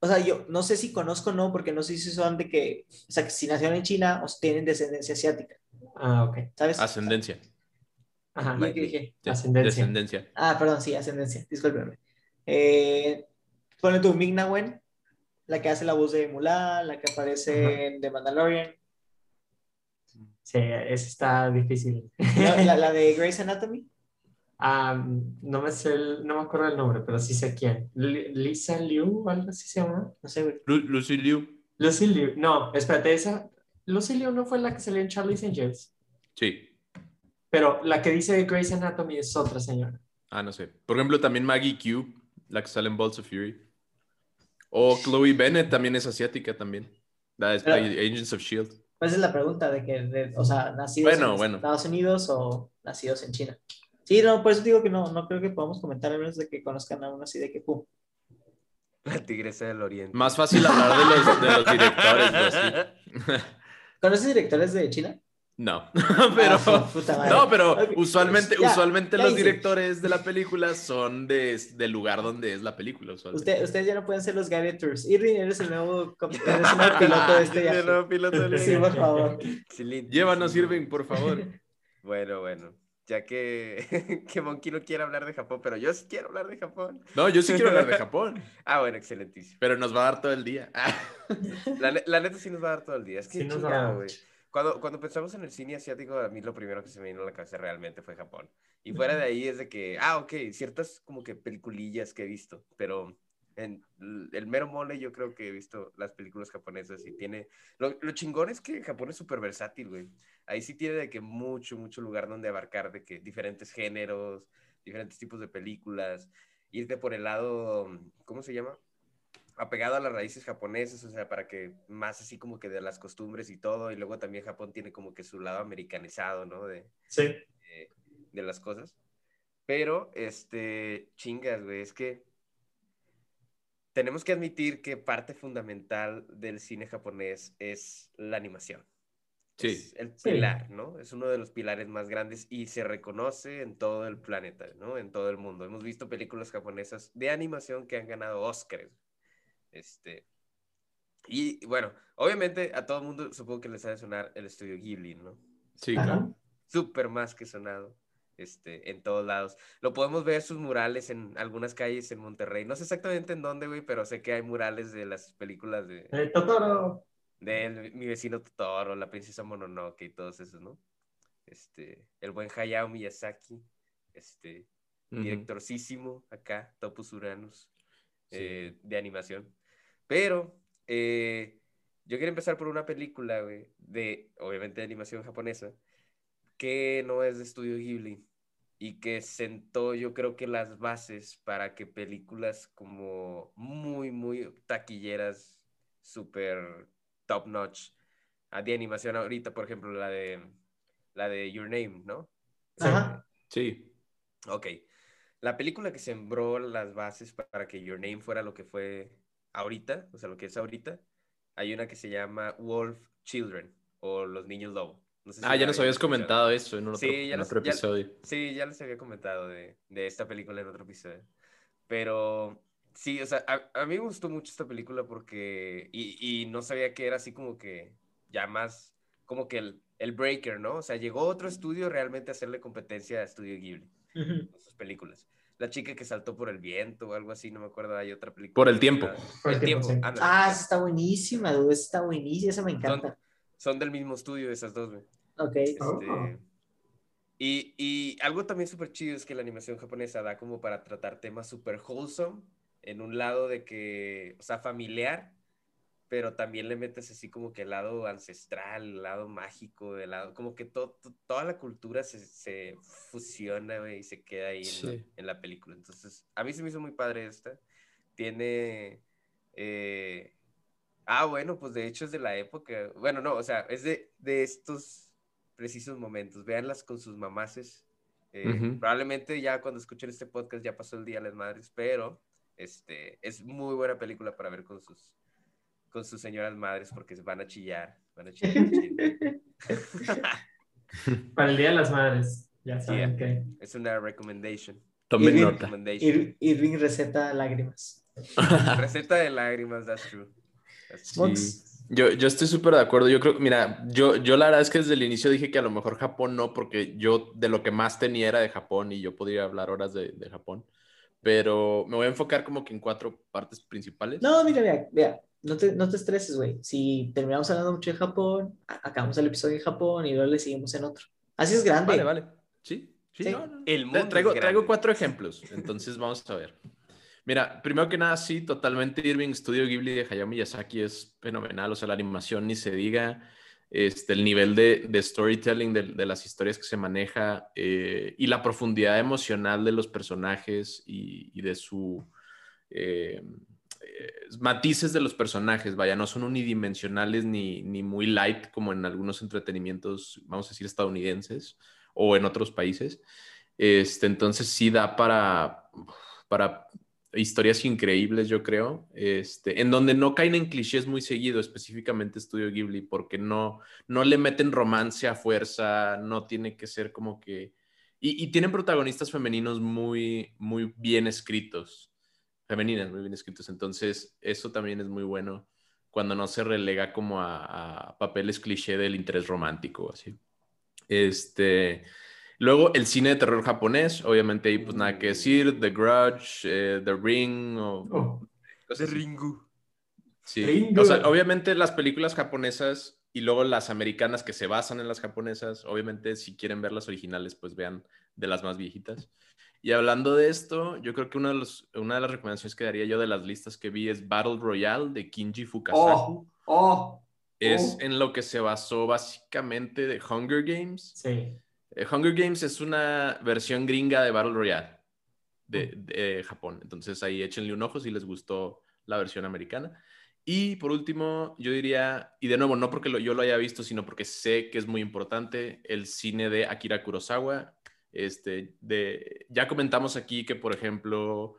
O sea, yo no sé si conozco o no, porque no sé si son de que, o sea, que si nacieron en China o tienen descendencia asiática. Ah, ok. ¿Sabes? Ascendencia. Ajá, ¿qué dije? Ascendencia. Descendencia. Ah, perdón, sí, ascendencia, discúlpeme. Eh, ponle tu Ming Wen, la que hace la voz de Mulan, la que aparece en The Mandalorian. Sí, esa está difícil. ¿La, la de Grey's Anatomy? No me sé, no me acuerdo el nombre, pero sí sé quién. Lisa Liu o algo así se llama. No sé. Lucy Liu. Lucy Liu. No, espérate, esa. Lucy Liu no fue la que salió en Charlie's Angels. Sí. Pero la que dice Grey's Anatomy es otra señora. Ah, no sé. Por ejemplo, también Maggie Q La que sale en Balls of Fury. O Chloe Bennett también es asiática también. La de Agents of Shield. Pues es la pregunta de que, o sea, nacidos en Estados Unidos o nacidos en China. Sí, no, por eso digo que no, no creo que podamos comentar a menos de que conozcan a uno así de que pum. La tigresa del oriente. Más fácil hablar de los, de los directores. ¿Conoces directores de China? No, pero, ah, no, pero usualmente, usualmente los directores de la película son de, del lugar donde es la película. Usted, ustedes ya no pueden ser los Tours. Irving, eres el nuevo, eres el nuevo piloto de este El nuevo piloto de Sí, por favor. Llévanos, Irving, por favor. Bueno, bueno. Ya que, que Monkey no quiere hablar de Japón, pero yo sí quiero hablar de Japón. No, yo sí quiero hablar de Japón. ah, bueno, excelentísimo. Pero nos va a dar todo el día. la, la, neta sí nos va a dar todo el día. Es que sí chingado, güey. Cuando, cuando pensamos en el cine asiático, a mí lo primero que se me vino a la cabeza realmente fue Japón. Y fuera de ahí es de que, ah, ok, ciertas como que peliculillas que he visto, pero en el mero mole yo creo que he visto las películas japonesas y tiene... Lo, lo chingón es que Japón es súper versátil, güey. Ahí sí tiene de que mucho, mucho lugar donde abarcar de que diferentes géneros, diferentes tipos de películas, irte por el lado, ¿cómo se llama? apegado a las raíces japonesas, o sea, para que más así como que de las costumbres y todo, y luego también Japón tiene como que su lado americanizado, ¿no? De, sí. De, las cosas. Pero, este, chingas, güey, es que tenemos que admitir que parte fundamental del cine japonés es la animación. Sí. Es el pilar, ¿no? Es uno de los pilares más grandes y se reconoce en todo el planeta, ¿no? En todo el mundo. Hemos visto películas japonesas de animación que han ganado Oscars. Este, y bueno, obviamente a todo el mundo supongo que les ha de sonar el estudio Ghibli, ¿no? Sí, claro. Súper más que sonado. Este, en todos lados. Lo podemos ver sus murales en algunas calles en Monterrey. No sé exactamente en dónde, güey, pero sé que hay murales de las películas de... Totoro. De mi vecino Totoro, la princesa Mononoke y todos esos, ¿no? Este, el buen Hayao Miyazaki, este, directorcísimo acá, Topus Uranus, eh, de animación. Pero eh, yo quiero empezar por una película, güey, de, obviamente, de animación japonesa, que no es de estudio Ghibli y que sentó, yo creo que las bases para que películas como muy, muy taquilleras, súper top notch, ah, de animación ahorita, por ejemplo, la de, la de Your Name, ¿no? Ajá. Sí. Ok. La película que sembró las bases para que Your Name fuera lo que fue ahorita, o sea, lo que es ahorita, hay una que se llama Wolf Children o Los Niños Lobo. Ah, ya nos habías comentado eso en, otro, episodio. sí, ya les había comentado de, de, esta película en otro episodio. Pero sí, o sea, a, mí me gustó mucho esta película porque, y, y, no sabía que era así como que ya más, como que el, el breaker, ¿no? O sea, llegó otro estudio realmente a hacerle competencia a Estudio Ghibli, con sus películas la chica que saltó por el viento o algo así, no me acuerdo, hay otra película. Por el tiempo. Por el tiempo. Ah, está buenísima, dude, está buenísima, esa me encanta. Son, del mismo estudio esas dos, güey. Ok. Este, oh. y, y, algo también súper chido es que la animación japonesa da como para tratar temas súper wholesome, en un lado de que, o sea, familiar, pero también le metes así como que el lado ancestral, el lado mágico, el lado, como que toda la cultura se, se fusiona y se queda ahí en, la, película. Entonces, a mí se me hizo muy padre esta. Tiene... Eh, ah, bueno, pues de hecho es de la época, bueno, no, o sea, es de, de estos precisos momentos. Véanlas con sus mamaces. Eh, probablemente ya cuando escuchen este podcast ya pasó el Día de las Madres, pero este, es muy buena película para ver con sus con sus señoras madres porque van a chillar. Van a chillar. Para el Día de las Madres, ya saben que. Es una recommendation. Tomen nota. Irving receta lágrimas. receta de lágrimas, that's true. Yo, yo estoy súper de acuerdo. Yo creo, mira, yo, yo la verdad es que desde el inicio dije que a lo mejor Japón no, porque yo de lo que más tenía era de Japón y yo podría hablar horas de, de Japón. Pero me voy a enfocar como que en cuatro partes principales. No, mira, mira, mira no te, no te estreses, güey. Si terminamos hablando mucho de Japón, acabamos el episodio de Japón y luego le seguimos en otro. Así es grande. Vale, vale. Sí, sí. El mundo traigo, traigo cuatro ejemplos, entonces vamos a ver. Mira, primero que nada, sí, totalmente Irving Studio Ghibli de Hayao Miyazaki es fenomenal, o sea, la animación ni se diga, este, el nivel de, storytelling de, las historias que se maneja eh, y la profundidad emocional de los personajes y, de su eh, matices de los personajes, vaya, no son unidimensionales ni, ni muy light como en algunos entretenimientos, vamos a decir, estadounidenses o en otros países. Este, entonces sí da para, para historias increíbles, yo creo, este, en donde no caen en clichés muy seguido, específicamente Estudio Ghibli, porque no, no le meten romance a fuerza, no tiene que ser como que... Y, tienen protagonistas femeninos muy, muy bien escritos, femeninas muy bien escritos, entonces eso también es muy bueno cuando no se relega como a, a papeles cliché del interés romántico, así. Este, Luego el cine de terror japonés, obviamente ahí pues nada que decir, The Grudge, eh, The Ring o... Oh, The Ringu. Sí, o sea, obviamente las películas japonesas y luego las americanas que se basan en las japonesas, obviamente si quieren ver las originales pues vean de las más viejitas. Y hablando de esto, yo creo que una de, los, una de las recomendaciones que daría yo de las listas que vi es Battle Royale de Kinji Fukasaku. Oh, oh, es en lo que se basó básicamente de Hunger Games. Sí. Eh, Hunger Games es una versión gringa de Battle Royale de, Japón. Entonces ahí échenle un ojo si les gustó la versión americana. Y por último, yo diría, y de nuevo, no porque yo lo haya visto, sino porque sé que es muy importante, el cine de Akira Kurosawa. Este, de, ya comentamos aquí que, por ejemplo,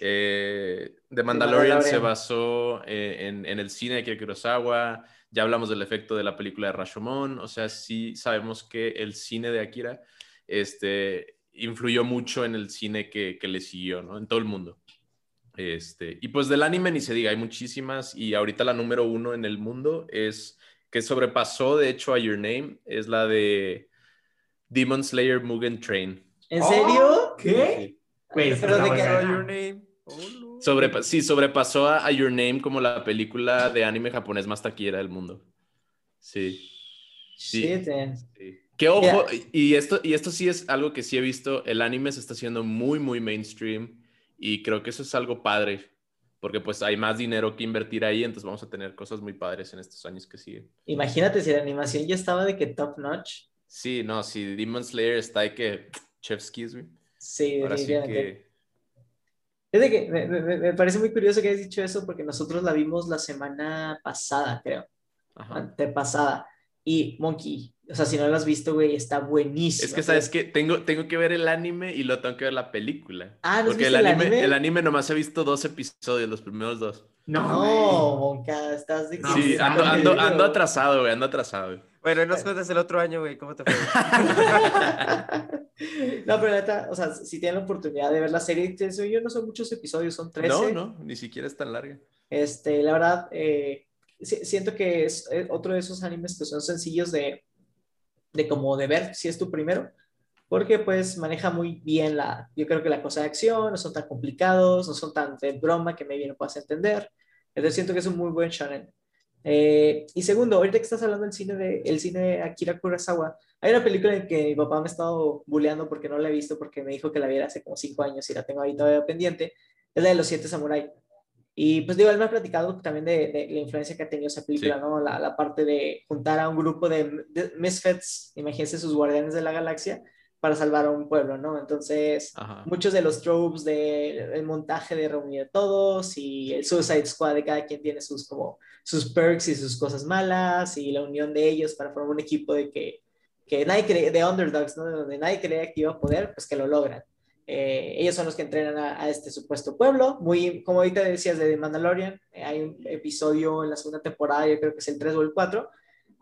eh, The Mandalorian, se basó eh, en, en, el cine de Akira Kurosawa. Ya hablamos del efecto de la película de Rashomon, o sea, sí sabemos que el cine de Akira este, influyó mucho en el cine que, que le siguió, ¿no? En todo el mundo. Este, y pues del anime ni se diga, hay muchísimas y ahorita la número uno en el mundo es que sobrepasó de hecho a Your Name, es la de Demon Slayer Mugen Train. ¿En serio? ¿Qué? Pues, pero de que Your Name. Sí, sobrepasó a, Your Name como la película de anime japonés más taquillera del mundo. Sí. Sí. sí. Qué ojo, y, esto, y esto sí es algo que sí he visto, el anime se está haciendo muy, muy mainstream y creo que eso es algo padre, porque pues hay más dinero que invertir ahí, entonces vamos a tener cosas muy padres en estos años que siguen. Imagínate si la animación ya estaba de que top notch. Sí, no, si Demon Slayer está de que chef's kiss, Sí, Ahora sí que es de que me, parece muy curioso que hayas dicho eso porque nosotros la vimos la semana pasada, creo. Ajá. pasada Y Monkey, o sea, si no lo has visto, güey, está buenísimo. Es que, ¿sabes que Tengo, tengo que ver el anime y lo tengo que ver la película. Ah, ¿no Porque el anime, el anime? nomás he visto dos episodios, los primeros dos. No, no Monca, estás de... Sí, ando, ando, ando atrasado, güey, ando atrasado, güey. Bueno, nos cuentas el otro año, güey, ¿cómo te fue? no, pero neta, o sea, si tienen la oportunidad de ver la serie, yo no son muchos episodios, son 13. No, no, ni siquiera es tan larga. Este, la verdad, eh, siento que es eh, otro de esos animes que son sencillos de, de como de ver si es tu primero, porque pues maneja muy bien la, yo creo que la cosa de acción, no son tan complicados, no son tan de broma que me bien puedas entender. Entonces siento que es un muy buen shonen. Eh, y segundo, ahorita que estás hablando del cine de, el cine de Akira Kurosawa, hay una película en que mi papá me ha estado bulleando porque no la he visto, porque me dijo que la viera hace como cinco años y la tengo ahí todavía pendiente, es la de Los Siete Samurai. Y pues digo, él me ha platicado también de, la influencia que ha tenido esa película, ¿no? La, la, parte de juntar a un grupo de, de, misfits, imagínense sus guardianes de la galaxia, para salvar a un pueblo, ¿no? Entonces, muchos de los tropes del montaje de reunir a todos y el Suicide Squad de cada quien tiene sus como sus perks y sus cosas malas y la unión de ellos para formar un equipo de que, que nadie cree, de underdogs, ¿no? Donde nadie creía que iba a poder, pues que lo logran. Eh, ellos son los que entrenan a, este supuesto pueblo. Muy, como ahorita decías de The Mandalorian, eh, hay un episodio en la segunda temporada, yo creo que es el 3 o el 4,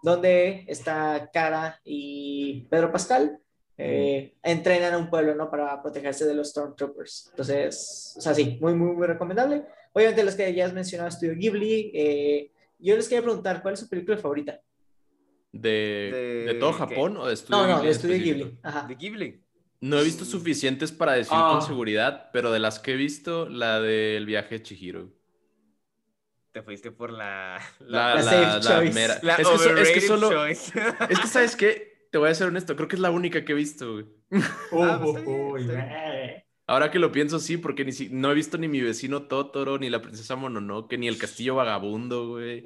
donde está Cara y Pedro Pascal. Eh, entrenan a un pueblo, ¿no? Para protegerse de los Stormtroopers. Entonces, o sea, sí, muy, muy, muy recomendable. Obviamente los que ya has mencionado, Estudio Ghibli. Eh, yo les quería preguntar, ¿cuál es su película favorita? ¿De, de, todo Japón o de Estudio Ghibli? No, no, de Estudio Ghibli. Ajá. De Ghibli. No he visto suficientes para decir con ah. seguridad, pero de las que he visto, la del viaje de Chihiro. Te fuiste por la... La, la, safe choice. Mera. es, que, es que solo... es que, ¿sabes qué? Te voy a ser honesto, creo que es la única que he visto, güey. Ah, pues Ahora que lo pienso, sí, porque ni no he visto ni mi vecino Totoro, ni la princesa Mononoke, ni el castillo vagabundo, güey.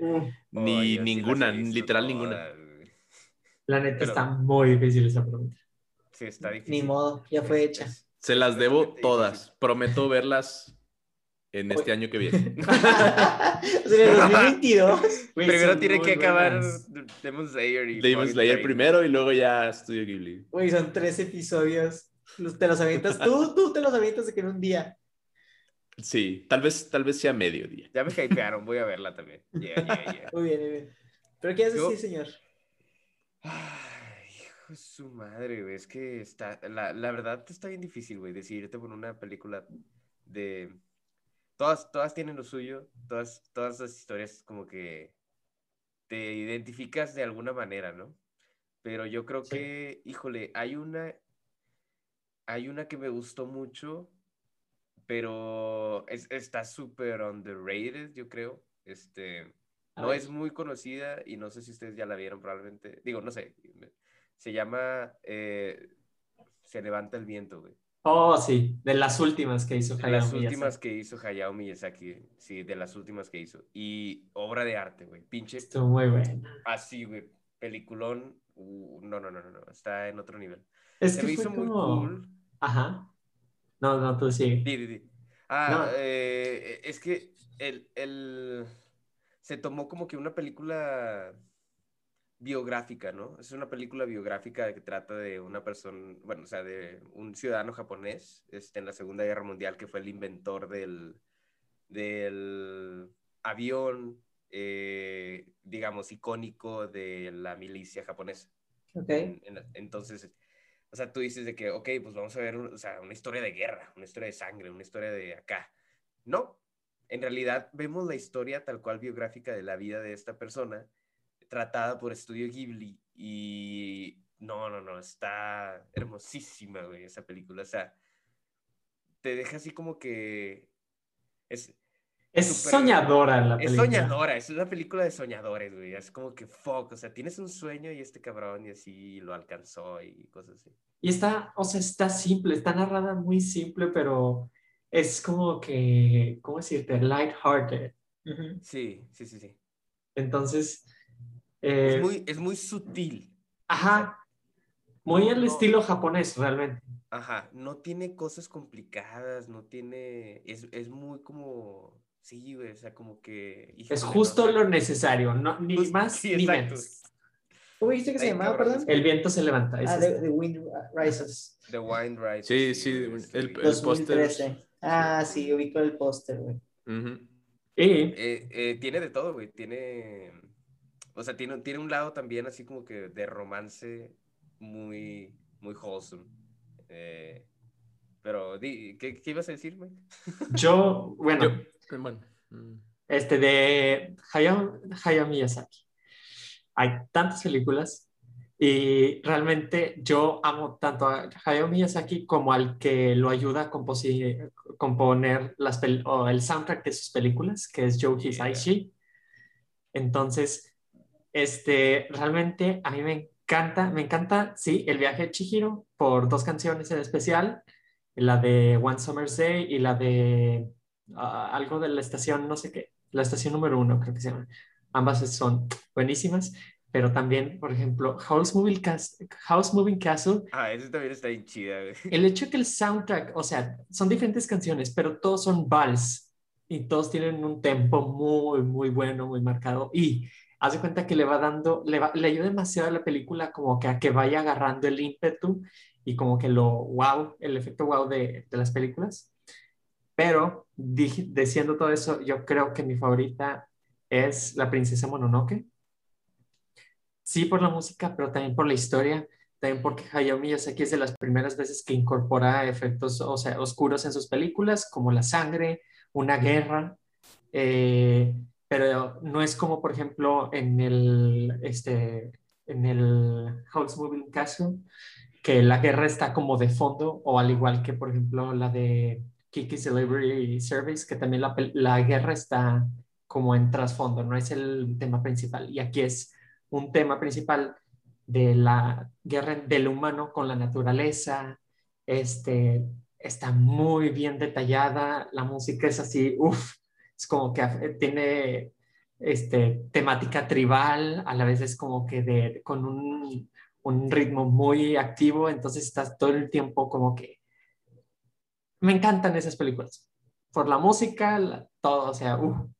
ni ninguna, literal ninguna. La neta está muy difícil esa pregunta. Sí, está difícil. Ni modo, ya fue hecha. Se las debo todas. Prometo verlas en este año que viene. o sea, en 2022. Primero tiene que acabar Demon Slayer y Demon Slayer primero y luego ya Studio Ghibli. Güey, son tres episodios. Te los avientas tú, tú te los avientas de que en un día. Sí, tal vez, tal vez sea mediodía. Ya me hypearon, voy a verla también. muy bien, muy bien. ¿Pero qué haces, sí, señor? Ay, hijo de su madre, güey. Es que está, la, la verdad está bien difícil, güey, decidirte por una película de... Todas, todas tienen lo suyo, todas, todas las historias como que te identificas de alguna manera, ¿no? Pero yo creo que, híjole, hay una, hay una que me gustó mucho, pero es, está súper underrated, yo creo. Este, no es muy conocida y no sé si ustedes ya la vieron probablemente. Digo, no sé. Se llama eh, Se levanta el viento, güey. Oh, sí, de las últimas que hizo Hayao Miyazaki. De las últimas que hizo Hayao Miyazaki, sí, de las últimas que hizo. Y obra de arte, güey, pinche. Estuvo muy bueno. Así, güey, peliculón. Uh, no, no, no, no, no, está en otro nivel. Es Se que me hizo muy cool. Ajá. No, no, tú sí. Ah, eh, es que el, el, se tomó como que una película biográfica, ¿no? Es una película biográfica que trata de una persona, bueno, o sea, de un ciudadano japonés este, en la Segunda Guerra Mundial que fue el inventor del, del avión, eh, digamos, icónico de la milicia japonesa. Ok. entonces, o sea, tú dices de que, ok, pues vamos a ver o sea, una historia de guerra, una historia de sangre, una historia de acá. No, en realidad vemos la historia tal cual biográfica de la vida de esta persona, tratada por Estudio Ghibli y no, no, no, está hermosísima, güey, esa película. O sea, te deja así como que es, es soñadora la película. Es soñadora, es una película de soñadores, güey. Es como que fuck, o sea, tienes un sueño y este cabrón y así lo alcanzó y cosas así. Y está, o sea, está simple, está narrada muy simple, pero es como que, ¿cómo decirte? Lighthearted. Sí, sí, sí, sí. Entonces. Es, muy, es muy sutil. Ajá. Muy al estilo japonés, realmente. Ajá, no tiene cosas complicadas, no tiene. Es, es muy como Sí, güey, o sea, como que... es justo lo necesario, no, ni más ni menos. ¿Cómo dijiste que se llamaba, perdón? El viento se levanta. Ah, The, Wind Rises. The Wind Rises. Sí, sí, el, el póster. Ah, sí, ubico el póster, güey. Y... Eh, eh, tiene de todo, güey, tiene... O sea, tiene, tiene un lado también así como que de romance muy, muy wholesome. Eh, pero, ¿qué, ¿qué, ibas a decir, güey? Yo, bueno, Mm. Este de Hayao, Miyazaki. Hay tantas películas y realmente yo amo tanto a Hayao Miyazaki como al que lo ayuda a componer las o el soundtrack de sus películas, que es Joe Hisaishi. Entonces, este, realmente a mí me encanta, me encanta, sí, El viaje de Chihiro por dos canciones en especial, la de One Summer's Day y la de algo de la estación, no sé qué, la estación número uno, creo que se llama. Ambas son buenísimas, pero también, por ejemplo, House Moving, Castle, House Moving Castle. Ah, ese también está bien chida, El hecho que el soundtrack, o sea, son diferentes canciones, pero todos son vals y todos tienen un tempo muy, muy bueno, muy marcado. Y hace cuenta que le va dando, le, le ayuda demasiado a la película como que a que vaya agarrando el ímpetu y como que lo wow, el efecto wow de, de las películas. Pero diciendo todo eso, yo creo que mi favorita es La Princesa Mononoke. Sí por la música, pero también por la historia, también porque Hayao Miyazaki es de las primeras veces que incorpora efectos o sea, oscuros en sus películas, como la sangre, una guerra, eh, pero no es como, por ejemplo, en el, este, en el House Moving Castle, que la guerra está como de fondo, o al igual que, por ejemplo, la de Kiki's Delivery Service, que también la, la guerra está como en trasfondo, no es el tema principal. Y aquí es un tema principal de la guerra del humano con la naturaleza. Este, está muy bien detallada, la música es así, uff, es como que tiene este, temática tribal, a la vez es como que de, con un, un ritmo muy activo, entonces estás todo el tiempo como que me encantan esas películas. por la música, todo, o sea, uh,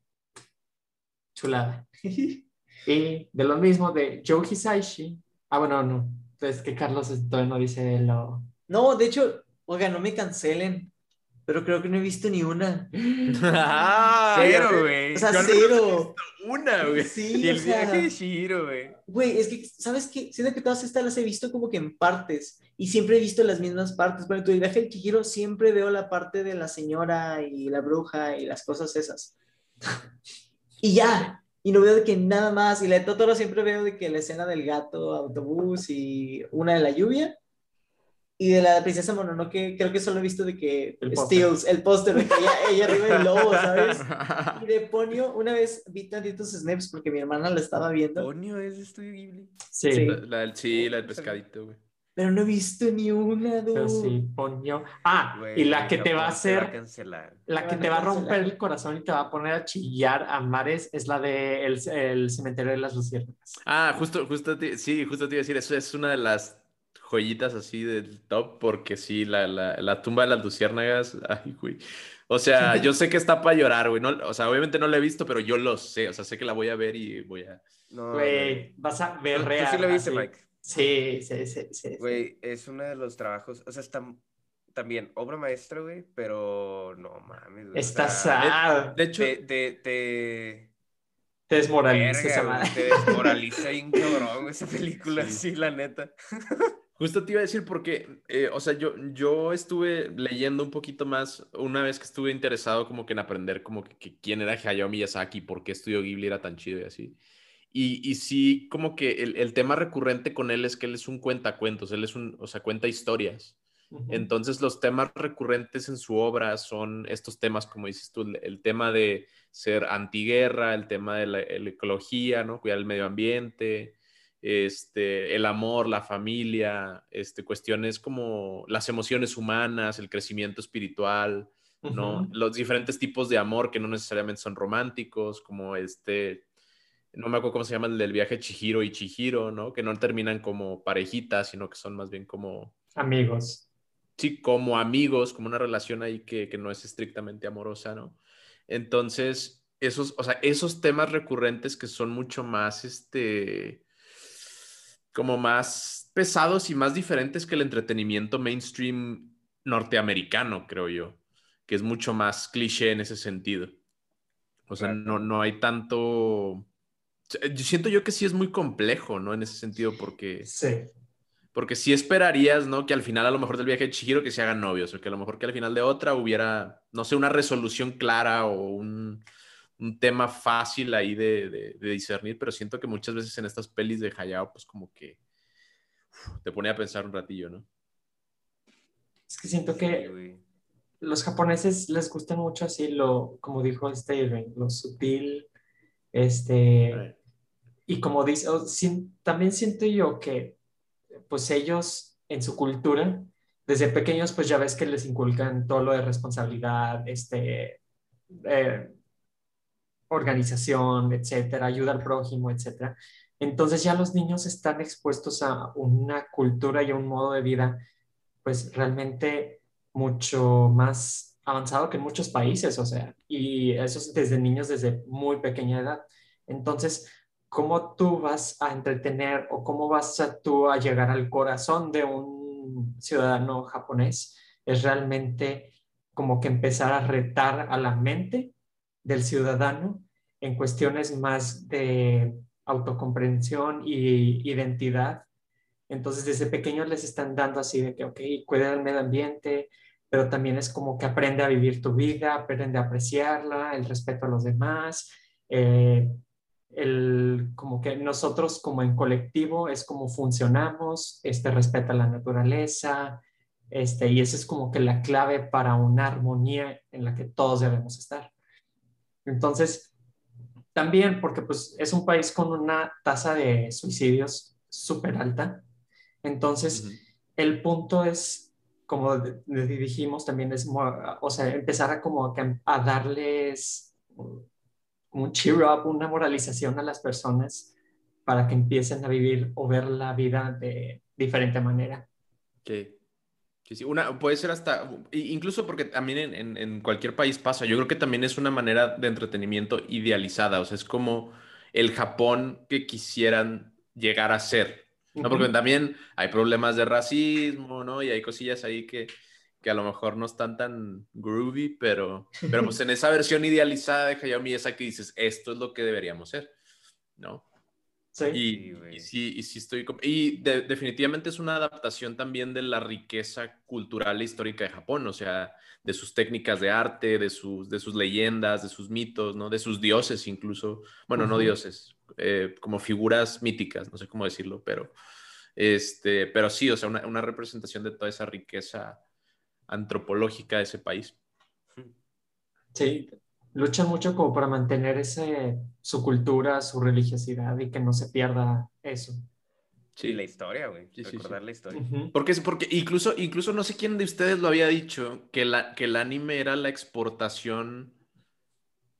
chulada. y de lo mismo de Joe Hisaishi. Ah, bueno, no, es que Carlos todavía no dice lo... No, de hecho, oiga, no me cancelen, pero creo que no he visto ni una. ah, cero, güey. O sea, cero. una, güey. Sí, y el o sea, viaje de Shihiro, güey. Güey, es que, ¿sabes qué? Siento que todas estas las he visto como que en partes y siempre he visto las mismas partes. Bueno, tu viaje de Chihiro siempre veo la parte de la señora y la bruja y las cosas esas. y ya, y no veo de que nada más. Y la de Totoro siempre veo de que la escena del gato, autobús y una de la lluvia. Y de la princesa Mononoke, creo que solo he visto de que El. Steels, el póster de que ella, ella arriba del lobo, ¿sabes? Y de Ponyo, una vez vi tantitos snaps porque mi hermana la estaba viendo, Ponyo es de Estudio Ghibli. Sí, Sí. La, la del- sí, la del pescadito, güey. pero no he visto ni una, pero dude. sí, Ponyo. Ah, Güey, y la que te va a hacer, cancelar. la que te va a romper el corazón y te va a poner a chillar a mares es la de el, el cementerio de las luciérnagas. Ah, justo, justo, te- sí, justo te iba a decir, eso es una de las joyitas así del top, porque sí, la, la, la tumba de las luciérnagas, ay, güey. O sea, yo sé que está para llorar, güey. No, o sea, obviamente no la he visto, pero yo lo sé. O sea, sé que la voy a ver y voy a... No, Güey, vas a ver tú real. sí lo viste, así. Mike. Sí, sí, sí, sí. sí. Güey, es uno de los trabajos, o sea, está también obra maestra, güey, pero no mames. güey, o Está sea, sad. De hecho, Te, te, te, Te desmoraliza verga, esa güey, madre. te desmoraliza bien cabrón güey, esa película, Sí. sí, la neta. Justo te iba a decir porque, eh, o sea, yo, yo estuve leyendo un poquito más una vez que estuve interesado como que en aprender como que, que quién era Hayao Miyazaki, por qué Estudio Ghibli era tan chido y así. Y, y sí, como que el, el tema recurrente con él es que él es un cuentacuentos, él es un, o sea, cuenta historias. Ujú. Entonces los temas recurrentes en su obra son estos temas, como dices tú, el, el tema de ser antiguerra, el tema de la, la ecología, ¿no? Cuidar el medio ambiente, este, el amor, la familia, este, cuestiones como las emociones humanas, el crecimiento espiritual, ¿no? Los diferentes tipos de amor que no necesariamente son románticos, como este, no me acuerdo cómo se llama el del viaje Chihiro y Chihiro, ¿no? Que no terminan como parejitas, sino que son más bien como Amigos. sí, como amigos, como una relación ahí que, que no es estrictamente amorosa, ¿no? Entonces, esos, o sea, esos temas recurrentes que son mucho más, este, como más pesados y más diferentes que el entretenimiento mainstream norteamericano, creo yo, que es mucho más cliché en ese sentido. O sea, Claro. no, no hay tanto... Yo siento yo que sí es muy complejo, ¿no? En ese sentido, porque... Sí. Porque sí esperarías, ¿no? Que al final a lo mejor del viaje de Chihiro que se hagan novios, o que a lo mejor que al final de otra hubiera, no sé, una resolución clara o un, un tema fácil ahí de, de- de discernir, pero siento que muchas veces en estas pelis de Hayao, pues como que uf, te pone a pensar un ratillo, ¿no? Es que siento Sí, que güey. los japoneses les gusta mucho así lo, como dijo este Irving, lo sutil, este, y como dice, o sin- también siento yo que pues ellos en su cultura, desde pequeños pues ya ves que les inculcan todo lo de responsabilidad, este, eh, organización, etcétera, ayuda al prójimo, etcétera. Entonces ya los niños están expuestos a una cultura y a un modo de vida pues realmente mucho más avanzado que en muchos países, o sea, y eso es desde niños desde muy pequeña edad. Entonces, ¿cómo tú vas a entretener o cómo vas a tú a llegar al corazón de un ciudadano japonés? Es realmente como que empezar a retar a la mente del ciudadano en cuestiones más de autocomprensión y identidad. Entonces, desde pequeños les están dando así de que, ok, cuida del medio ambiente, pero también es como que aprende a vivir tu vida, aprende a apreciarla, el respeto a los demás, eh, el, como que nosotros como en colectivo es como funcionamos, este respeta la naturaleza, este, y esa es como que la clave para una armonía en la que todos debemos estar. Entonces, también porque pues es un país con una tasa de suicidios súper alta, entonces el punto es, como dijimos, también es, mo- o sea, empezar a como a darles un cheer up, una moralización a las personas para que empiecen a vivir o ver la vida de diferente manera. Sí. Sí, sí, una, puede ser hasta, incluso porque también en, en, cualquier país pasa, yo creo que también es una manera de entretenimiento idealizada, o sea, es como el Japón que quisieran llegar a ser, ¿no? Porque también hay problemas de racismo, ¿no? Y hay cosillas ahí que, que a lo mejor no están tan groovy, pero, pero pues en esa versión idealizada de Hayao Miyazaki dices, esto es lo que deberíamos ser, ¿no? Sí. Y, sí, y sí estoy... Y definitivamente es una adaptación también de la riqueza cultural e histórica de Japón, o sea, de sus técnicas de arte, de sus, de sus leyendas, de sus mitos, ¿no? De sus dioses incluso. Bueno, no dioses, eh, como figuras míticas, no sé cómo decirlo, pero, este, pero sí, o sea, una, una representación de toda esa riqueza antropológica de ese país. Sí, luchan mucho como para mantener ese, su cultura, su religiosidad y que no se pierda eso. Sí, la historia, güey. Recordar la historia. Porque, porque incluso, incluso no sé quién de ustedes lo había dicho, que, la, que el anime era la exportación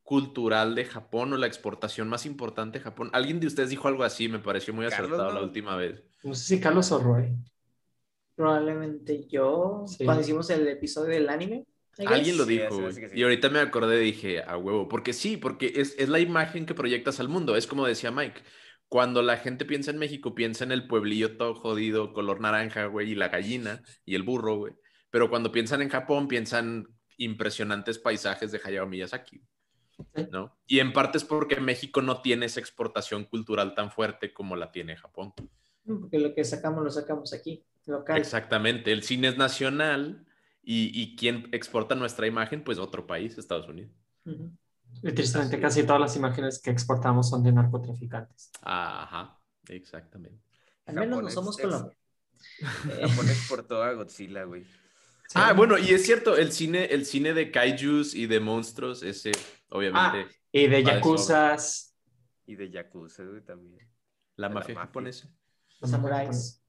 cultural de Japón o la exportación más importante de Japón. Alguien de ustedes dijo algo así, me pareció muy acertado la última vez. No sé si Carlos o Roy. Probablemente yo, cuando hicimos el episodio del anime. Alguien lo dijo, y ahorita me acordé, dije, a huevo, porque sí, porque es, es, la imagen que proyectas al mundo, es como decía Mike, cuando la gente piensa en México, piensa en el pueblillo todo jodido, color naranja, güey, y la gallina, y el burro, güey, pero cuando piensan en Japón, piensan impresionantes paisajes de Hayao Miyazaki, ¿no? Y en parte es porque México no tiene esa exportación cultural tan fuerte como la tiene Japón. Porque lo que sacamos lo sacamos aquí, local. Exactamente, el cine es nacional y, y quien exporta nuestra imagen, pues otro país, Estados Unidos. Y tristemente casi todas las imágenes que exportamos son de narcotraficantes. Ajá, exactamente. Al menos no somos Colombia. Japón exportó a Godzilla, güey. Ah, bueno, y es cierto, el cine, el cine de kaijus y de monstruos, ese, obviamente. Ah, y de yakuzas. Y de yakuza, güey, también. La, mafia, japonesa. Los samuráis.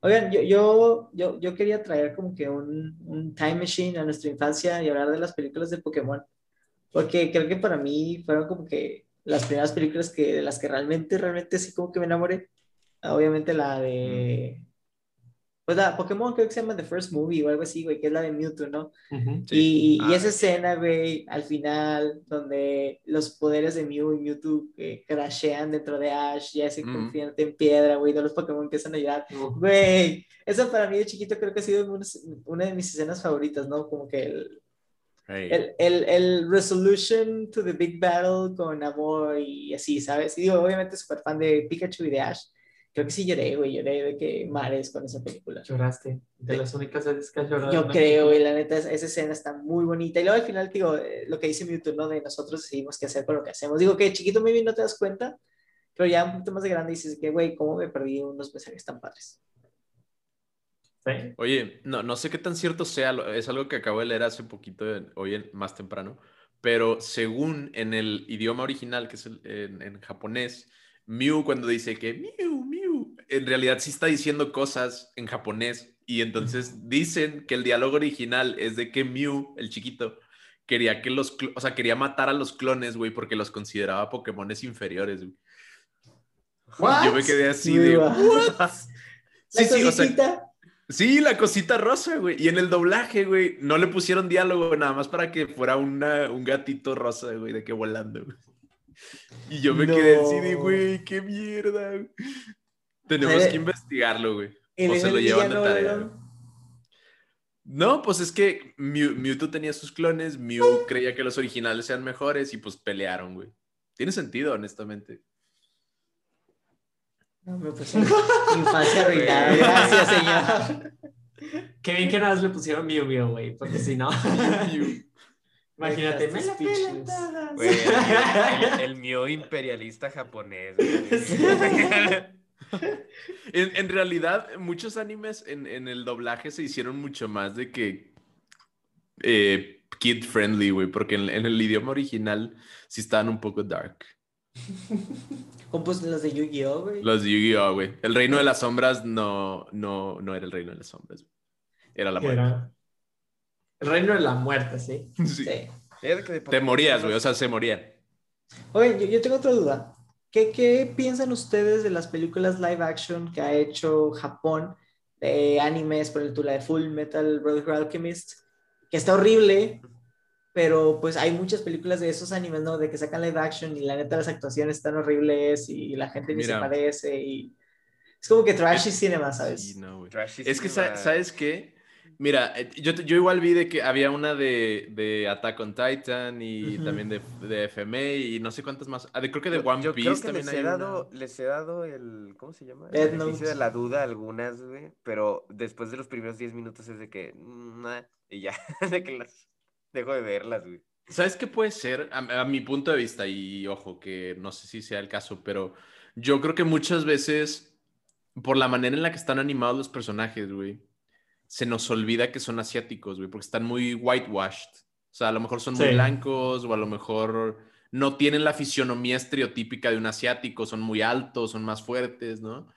Oigan, yo, yo, yo, yo, quería traer como que un, un, time machine a nuestra infancia y hablar de las películas de Pokémon. Porque creo que para mí fueron como que las primeras películas que, de las que realmente, realmente sí como que me enamoré. Obviamente la de pues la Pokémon creo que se llama The First Movie o algo así, güey, que es la de Mewtwo, ¿no? y, y, ah, esa escena, güey, al final, donde los poderes de Mew y Mewtwo eh, crashean dentro de Ash, ya se convierte en piedra, güey, todos los Pokémon empiezan a llorar, güey, esa para mí de chiquito creo que ha sido una, de mis escenas favoritas, ¿no? Como que el, El, el, el, resolution to the big battle con amor y así, ¿sabes? Y digo, obviamente súper fan de Pikachu y de Ash, Creo que sí lloré, güey, lloré de que mares con esa película. Lloraste, de las únicas veces que has llorado. Yo creo, güey, la neta, esa, escena está muy bonita. Y luego al final, digo, eh, lo que dice Mewtwo, ¿no? De nosotros decidimos qué hacer con lo que hacemos. Digo que chiquito, maybe no te das cuenta, pero ya un poquito más de grande dices que, güey, ¿cómo me perdí unos mensajes tan padres? ¿Sí? Oye, no, no sé qué tan cierto sea, es algo que acabo de leer hace poquito, hoy más temprano, pero según en el idioma original, que es en, en japonés, Mew cuando dice que Mew, Mew, en realidad sí está diciendo cosas en japonés y entonces dicen que el diálogo original es de que Mew, el chiquito, quería que los, o sea, quería matar a los clones, güey, porque los consideraba Pokémones inferiores, güey. Yo me quedé así de, ¿What? Sí, sí, o sea, sí, la cosita rosa, güey. Y en el doblaje, güey, no le pusieron diálogo nada más para que fuera una, un gatito rosa, güey, de que volando. Güey. Y yo me quedé así de, güey, qué mierda. Tenemos que investigarlo, güey. O se lo llevan de tarea. No, pues es que Mewtwo tenía sus clones, Mew creía que los originales sean mejores y pues pelearon, güey. Tiene sentido, honestamente. No, me pues infancia arruinada. Gracias, señor. Qué bien que nada más le pusieron Mew Mew, güey, porque si no. Imagínate, me la el, mío imperialista japonés. en, realidad, muchos animes en, el doblaje se hicieron mucho más de que eh, kid friendly, güey, porque en, el idioma original sí estaban un poco dark. Como pues los de Yu-Gi-Oh, güey. Los de Yu-Gi-Oh, güey. El reino de las sombras no, no, no era el reino de las sombras. Era la muerte. El reino de la muerte, ¿sí? Sí. Te morías, güey, o sea, se morían. Oye, yo, tengo otra duda. ¿Qué, ¿Qué, piensan ustedes de las películas live action que ha hecho Japón de animes, por ejemplo, la de Full Metal Brotherhood Alchemist, que está horrible, pero pues hay muchas películas de esos animes, ¿no? De que sacan live action y la neta las actuaciones están horribles y la gente ni se parece y es como que trashy cinema, ¿sabes? es que, ¿sabes qué? Mira, eh, yo, yo igual vi de que había una de, de Attack on Titan y también de, de FMA y no sé cuántas más. Ah, creo que de One Piece también les he dado, Les he dado el, ¿cómo se llama? El beneficio de la duda algunas, güey, pero después de los primeros 10 minutos es de que, mm, y ya, de que las dejo de verlas, güey. ¿Sabes qué puede ser? A, a, mi punto de vista, y ojo, que no sé si sea el caso, pero yo creo que muchas veces, por la manera en la que están animados los personajes, güey, se nos olvida que son asiáticos, güey, porque están muy whitewashed. O sea, a lo mejor son muy blancos o a lo mejor no tienen la fisionomía estereotípica de un asiático, son muy altos, son más fuertes, ¿no?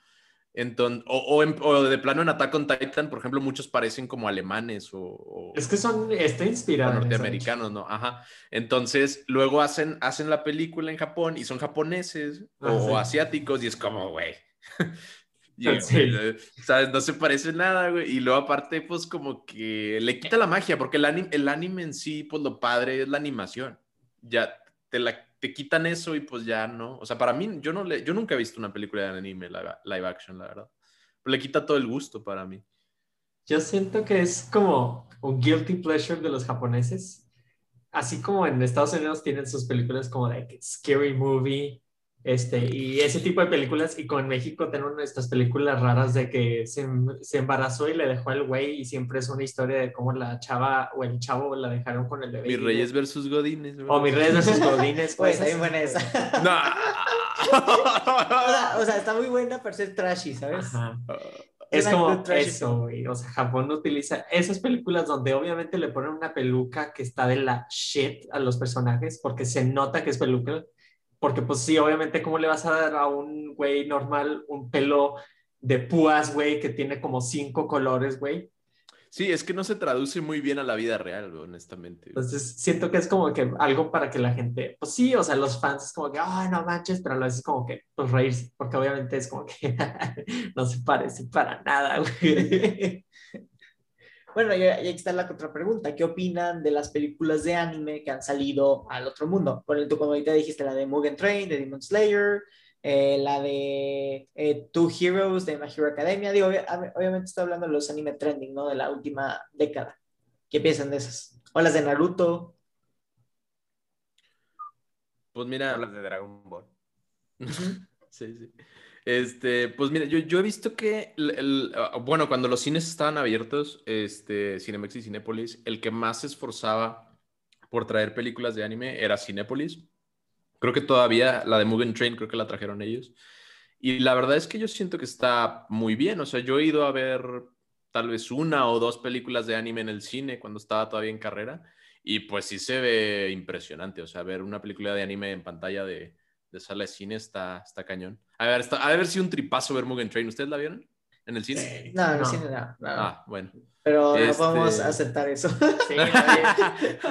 Entonces, o, de plano en Attack on Titan, por ejemplo, muchos parecen como alemanes o... es que son, está inspirado. Norteamericanos, ¿no? Ajá. Entonces, luego hacen, hacen la película en Japón y son japoneses ah, o asiáticos y es como, güey. ¿sabes? No se parece nada, güey. Y luego aparte, pues como que le quita la magia, porque el anime, el anime en sí, pues lo padre es la animación. Ya te, la, te quitan eso y pues ya no. O sea, para mí, yo, no le, yo nunca he visto una película de anime live, action, la verdad. Pero le quita todo el gusto para mí. Yo siento que es como un guilty pleasure de los japoneses. Así como en Estados Unidos tienen sus películas como like Scary Movie este, y ese tipo de películas, y con México tenemos estas películas raras de que se, se embarazó y le dejó al güey, y siempre es una historia de cómo la chava o el chavo la dejaron con el bebé. Mis Reyes versus Godines. O Mis Reyes versus Godines. Pues está bien buena esa. No. o, sea, está muy buena para ser trashy, ¿sabes? Es como eso, güey. O sea, Japón utiliza esas películas donde obviamente le ponen una peluca que está de la shit a los personajes porque se nota que es peluca porque pues sí, obviamente, ¿cómo le vas a dar a un güey normal un pelo de púas, güey, que tiene como cinco colores, güey? Sí, es que no se traduce muy bien a la vida real, honestamente. Entonces, siento que es como que algo para que la gente, pues sí, o sea, los fans es como que, ay, no manches, pero a veces como que, pues reírse, porque obviamente es como que no se parece para nada, güey. Bueno, y, aquí está la contrapregunta. ¿Qué opinan de las películas de anime que han salido al otro mundo? Por ejemplo, como ahorita dijiste, la de Mugen Train, de Demon Slayer, eh, la de eh, Two Heroes de My Hero Academia. Digo, obviamente estoy hablando de los anime trending, ¿no? De la última década. ¿Qué piensan de esas? O las de Naruto. Pues mira. O las de Dragon Ball. sí, sí. Este, pues mira, yo, yo he visto que, el, ah, bueno, cuando los cines estaban abiertos, este, Cinemex y Cinépolis, el que más se esforzaba por traer películas de anime era Cinépolis. Creo que todavía la de Mugen Train, creo que la trajeron ellos. Y la verdad es que yo siento que está muy bien. O sea, yo he ido a ver tal vez una o dos películas de anime en el cine cuando estaba todavía en carrera. Y pues sí se ve impresionante. O sea, ver una película de anime en pantalla de, de sala de cine está, está cañón. A ver, está, a ver si un tripazo ver Mugen Train. ¿Ustedes la vieron? ¿En el cine? no, en el cine no, Ah, bueno. Pero no este podemos aceptar eso. Sí,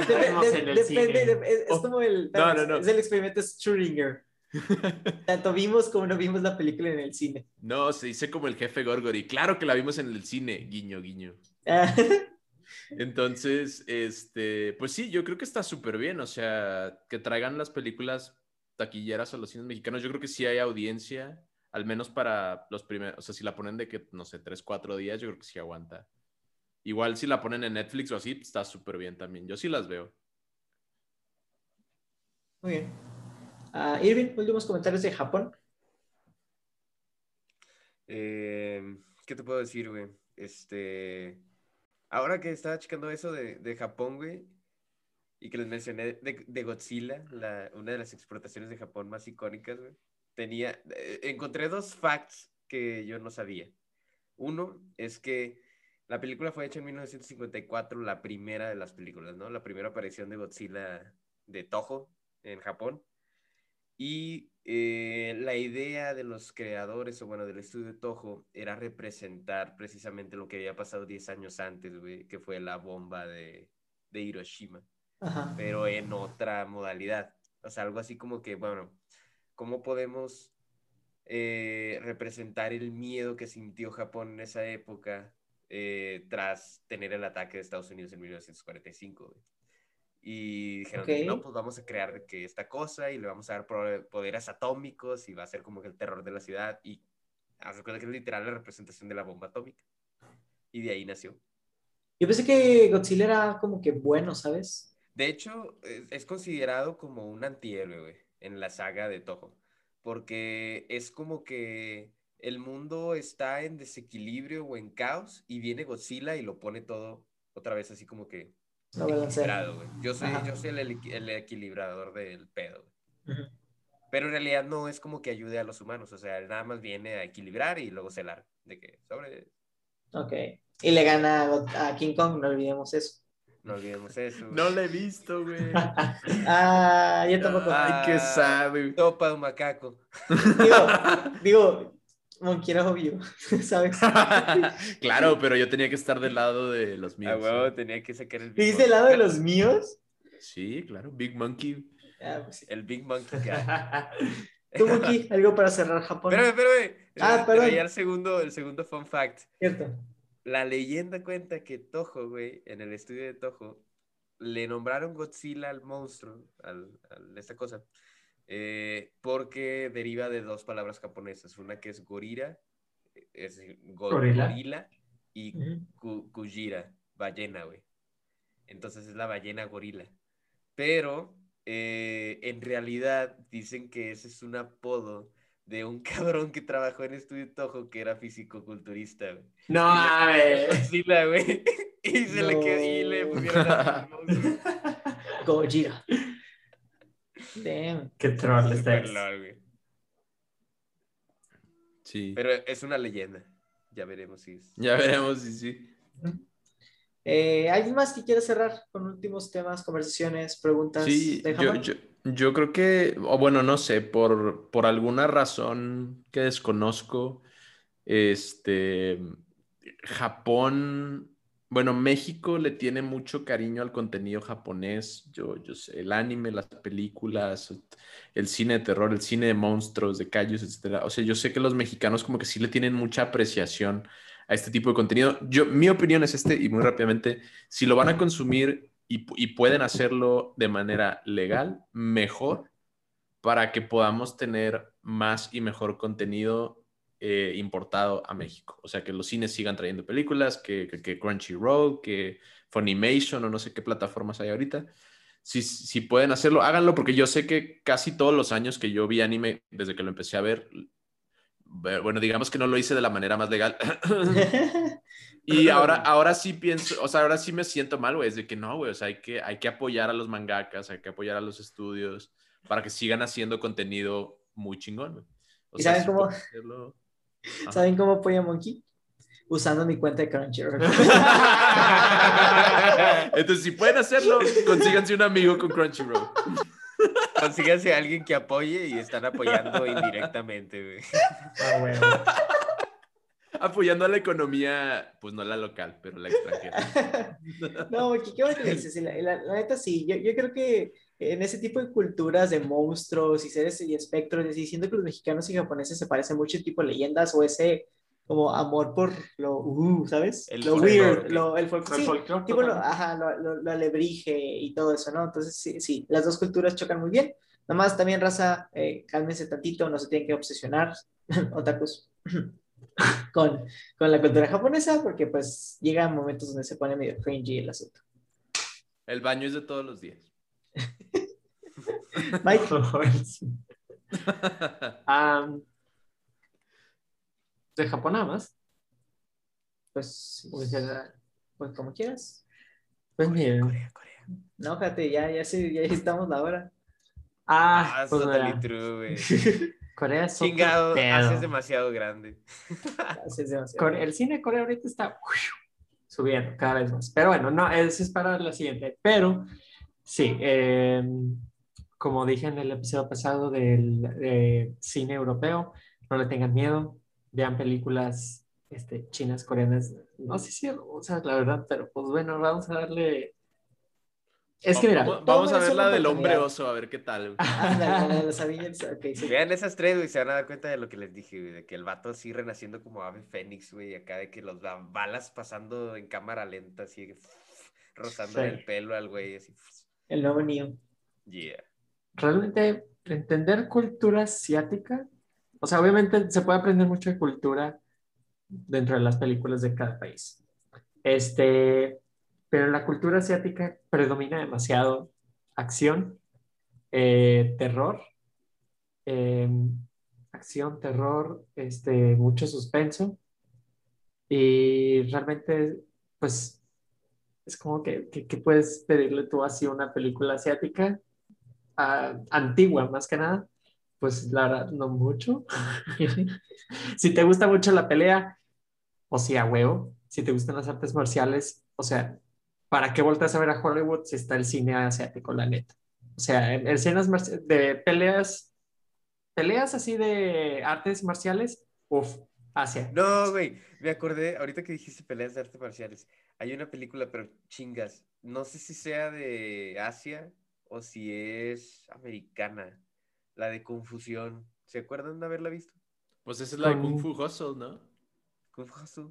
depende, es, como el, no, no, no. es el experimento Schrödinger. Tanto vimos como no vimos la película en el cine. No, se dice como el jefe Gorgory. Claro que la vimos en el cine, guiño, guiño. Entonces, este, pues sí, yo creo que está súper bien. O sea, que traigan las películas taquilleras a los cines mexicanos, yo creo que sí hay audiencia, al menos para los primeros, o sea, si la ponen de que, no sé, tres, cuatro días, yo creo que sí aguanta. Igual si la ponen en Netflix o así, está súper bien también. Yo sí las veo. Muy bien. Uh, Irving, últimos comentarios de Japón. Eh, ¿Qué te puedo decir, güey? Este. Ahora que estaba checando eso de, de Japón, güey, y que les mencioné de, Godzilla, la, una de las exportaciones de Japón más icónicas, tenía, eh, encontré dos facts que yo no sabía. Uno es que la película fue hecha en 1954, la primera de las películas, ¿no? La primera aparición de Godzilla de Toho en Japón. Y eh, la idea de los creadores, o bueno, del estudio de Toho, era representar precisamente lo que había pasado 10 años antes, que fue la bomba de, de Hiroshima pero en otra modalidad. O sea, algo así como que, bueno, ¿cómo podemos eh, representar el miedo que sintió Japón en esa época eh, tras tener el ataque de Estados Unidos en 1945. Y dijeron, no, pues vamos a crear que esta cosa y le vamos a dar poderes atómicos y va a ser como que el terror de la ciudad. Y recuerda que es literal la representación de la bomba atómica. Y de ahí nació. Yo pensé que Godzilla era como que bueno, ¿sabes? De hecho, es, considerado como un antihéroe, en la saga de Toho. Porque es como que el mundo está en desequilibrio o en caos y viene Godzilla y lo pone todo otra vez así como que equilibrado, güey. Yo soy, yo soy el, equilibrador del pedo, Pero en realidad no es como que ayude a los humanos, o sea, nada más viene a equilibrar y luego celar. De que sobre. Ok. Y le gana a King Kong, no olvidemos eso. No olvidemos eso. No lo he visto, güey. ah, yo tampoco. Ay, qué sabe. Topa un macaco. Digo, digo, Monkey era obvio, ¿sabes? claro, pero yo tenía que estar del lado de los míos. Ah, huevo, tenía que sacar el del lado de los míos? Sí, claro, Big Monkey. Ah, pues sí. El Big Monkey. Tú, Monkey, algo para cerrar Japón. Espérame, espérame. Ah, perdón. el segundo, el segundo fun fact. Cierto. La leyenda cuenta que Toho, güey, en el estudio de Toho, le nombraron Godzilla al monstruo, al, a esta cosa, eh, porque deriva de dos palabras japonesas, una que es gorira, es gorila, y kujira, ballena, güey. Entonces es la ballena gorila. Pero eh, en realidad dicen que ese es un apodo de un cabrón que trabajó en Estudio Toho que era físico-culturista, güey. No, Godzilla, güey. Y se le quedó y le pusieron a Gojira. Qué troll está. Sí. Pero es una leyenda. Ya veremos si Ya veremos si sí. Eh, ¿Alguien más que quiera cerrar con últimos temas, conversaciones, preguntas? Sí, yo, yo, creo que, o bueno, no sé, por, por alguna razón que desconozco, este, Japón bueno, México le tiene mucho cariño al contenido japonés. Yo, yo sé, el anime, las películas, el cine de terror, el cine de monstruos, de callos, etc. O sea, yo sé que los mexicanos como que sí le tienen mucha apreciación a este tipo de contenido. Yo, mi opinión es este, y muy rápidamente, si lo van a consumir y, pueden hacerlo de manera legal, mejor, para que podamos tener más y mejor contenido eh, importado a México. O sea, que los cines sigan trayendo películas, que, que, Crunchyroll, que Funimation o no sé qué plataformas hay ahorita. Si, si pueden hacerlo, háganlo porque yo sé que casi todos los años que yo vi anime, desde que lo empecé a ver, bueno, digamos que no lo hice de la manera más legal. y ahora, ahora sí pienso, o sea, ahora sí me siento mal, güey, es de que no, güey, o sea, hay que, hay que apoyar a los mangakas, hay que apoyar a los estudios para que sigan haciendo contenido muy chingón, güey. ¿Y saben cómo? ¿Saben cómo apoya Monkey? Usando mi cuenta de Crunchyroll. Entonces, si pueden hacerlo, consíganse un amigo con Crunchyroll. Consíganse a alguien que apoye y están apoyando indirectamente, ah, Apoyando a la economía, pues no la local, pero la extranjera. no, ¿qué, bueno que dices? La, la, neta sí, yo, yo creo que en ese tipo de culturas de monstruos y seres y espectros, diciendo que los mexicanos y japoneses se parecen mucho tipo leyendas o ese como amor por lo, uh, ¿sabes? lo weird, lo, el folclore, sí, tipo lo, ajá, lo, lo, alebrije y todo eso, ¿no? Entonces, sí, sí, las dos culturas chocan muy bien. Nomás también, raza, eh, cálmense tantito, no se tienen que obsesionar, otakus, con, con la cultura japonesa, porque pues llegan momentos donde se pone medio cringy el asunto. El baño es de todos los días. Mike. ¿De Japón nada más? Pues, pues, pues como quieras. Pues mira. Corea, Corea. No, fíjate, ya, ya, sí, ya estamos la hora. Ah, ah pues true, Corea es Chingado, haces demasiado grande. Haces demasiado El cine de Corea ahorita está subiendo cada vez más. Pero bueno, no, eso es para la siguiente. Pero Sí, em, como dije en el episodio pasado del cine europeo, no le tengan miedo, vean películas este, chinas, coreanas, no sé si, o sea, la verdad, pero pues bueno, vamos a darle Es que mira, vamos, a ver la del hombre oso, a ver qué tal. Vean esas tres, güey, se van a dar cuenta de lo que les dije, güey, de que el vato así renaciendo como ave fénix, güey, acá de que los balas pasando en cámara lenta, así, rozando el pelo al güey, así. El nuevo Neo. Yeah. Realmente, entender cultura asiática, o sea, obviamente se puede aprender mucho de cultura dentro de las películas de cada país. Este, pero la cultura asiática predomina demasiado acción, eh, terror, em, acción, terror, este, mucho suspenso. Y realmente, pues, es como que, que, puedes pedirle tú así una película asiática ah, antigua, más que nada. Pues la verdad, no mucho. si te gusta mucho la pelea, o si a huevo, si te gustan las artes marciales, o sea, ¿para qué volteas a ver a Hollywood si está el cine asiático, la neta? O sea, en escenas de peleas, peleas así de artes marciales, uff, Asia. No, güey, me acordé, ahorita que dijiste peleas de artes marciales, hay una película, pero chingas, no sé si sea de Asia o si es americana, la de Confusión. ¿Se acuerdan de haberla visto? Pues esa es la de Kung Fu Hustle, ¿no? Kung Fu Hustle.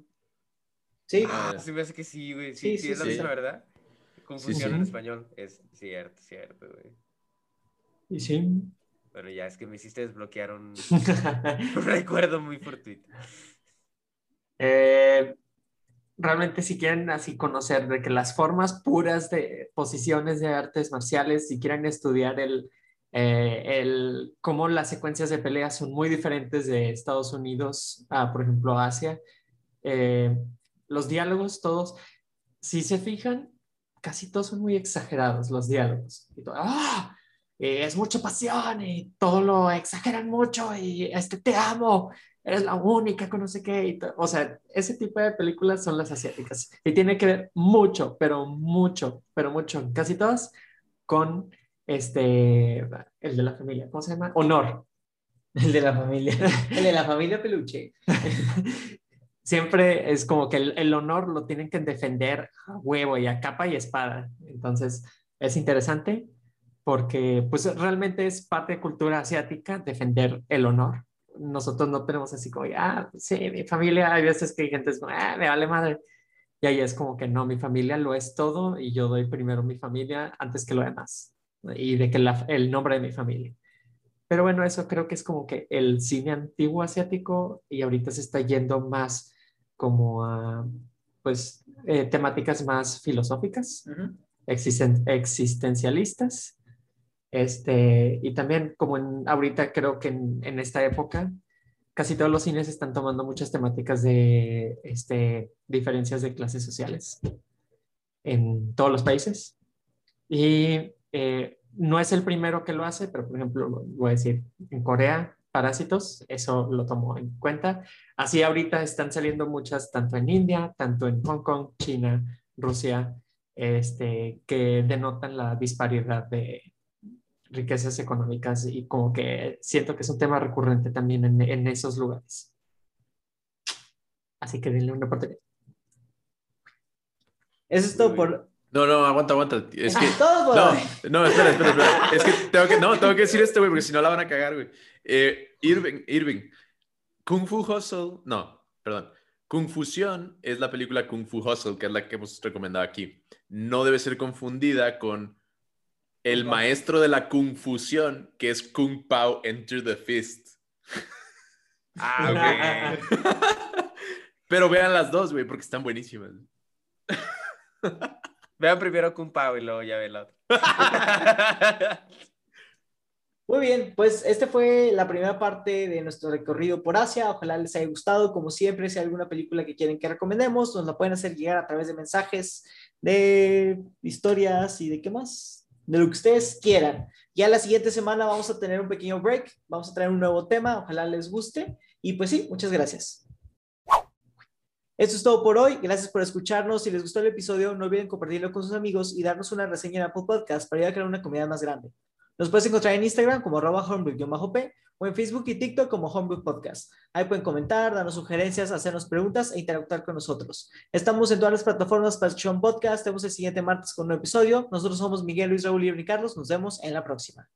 Sí. Ah, sí me hace que sí, güey. Sí, sí, es la misma, ¿verdad? Confusión en español. Es cierto, cierto, güey. Y sí. Bueno, ya es que me hiciste desbloquear un, recuerdo muy fortuito. Eh, realmente si quieren así conocer de que las formas puras de posiciones de artes marciales, si quieren estudiar el, eh, el cómo las secuencias de pelea son muy diferentes de Estados Unidos a, por ejemplo, Asia, eh, los diálogos todos, si se fijan, casi todos son muy exagerados los diálogos. ¡Ah! es mucha pasión y todo lo exageran mucho y este te amo, eres la única con no sé qué. o sea, ese tipo de películas son las asiáticas y tiene que ver mucho, pero mucho, pero mucho, casi todas con este, el de la familia, ¿cómo se llama? Honor. El de la familia, el de la familia peluche. siempre es como que el, honor lo tienen que defender a huevo y a capa y espada. Entonces, es interesante porque pues realmente es parte de cultura asiática defender el honor. Nosotros no tenemos así como, ah, sí, mi familia, hay veces que hay gente es como, ah, me vale madre. Y ahí es como que no, mi familia lo es todo y yo doy primero mi familia antes que lo demás. Y de que el nombre de mi familia. Pero bueno, eso creo que es como que el cine antiguo asiático y ahorita se está yendo más como a, pues, eh, temáticas más filosóficas, existencialistas. Este, y también como en, ahorita creo que en, en, esta época casi todos los cines están tomando muchas temáticas de este, diferencias de clases sociales en todos los países. Y eh, no es el primero que lo hace, pero por ejemplo, voy a decir, en Corea parásitos, eso lo tomo en cuenta. Así ahorita están saliendo muchas, tanto en India, tanto en Hong Kong, China, Rusia, este, que denotan la disparidad de riquezas económicas y como que siento que es un tema recurrente también en, en esos lugares. Así que denle una oportunidad. Eso es todo por, no, no, aguanta, aguanta. Es que. no, no, espera, espera, espera. Es que tengo que, no, tengo que decir esto, güey, porque si no la van a cagar, güey. Eh, Irving, Irving. Kung Fu Hustle, no, perdón. Confusión es la película Kung Fu Hustle, que es la que hemos recomendado aquí. No debe ser confundida con el maestro de la confusión, que es Kung Pao Enter the Fist. Ah, ok. Pero vean las dos, güey, porque están buenísimas. Vean primero Kung Pao y luego ya ven la otra. Muy bien, pues esta fue la primera parte de nuestro recorrido por Asia. Ojalá les haya gustado. Como siempre, si hay alguna película que quieren que recomendemos, nos la pueden hacer llegar a través de mensajes, de historias y de qué más, de lo que ustedes quieran. Ya la siguiente semana vamos a tener un pequeño break, vamos a traer un nuevo tema, ojalá les guste. Y pues sí, muchas gracias. Esto es todo por hoy. Gracias por escucharnos. Si les gustó el episodio, no olviden compartirlo con sus amigos y darnos una reseña en Apple Podcast para ayudar a crear una comunidad más grande. Nos puedes encontrar en Instagram como arroba homebrew-p o en Facebook y TikTok como Homebrew Podcast. Ahí pueden comentar, darnos sugerencias, hacernos preguntas e interactuar con nosotros. Estamos en todas las plataformas para escuchar un podcast. Tenemos el siguiente martes con un nuevo episodio. Nosotros somos Miguel, Luis, Raúl y Carlos. Nos vemos en la próxima.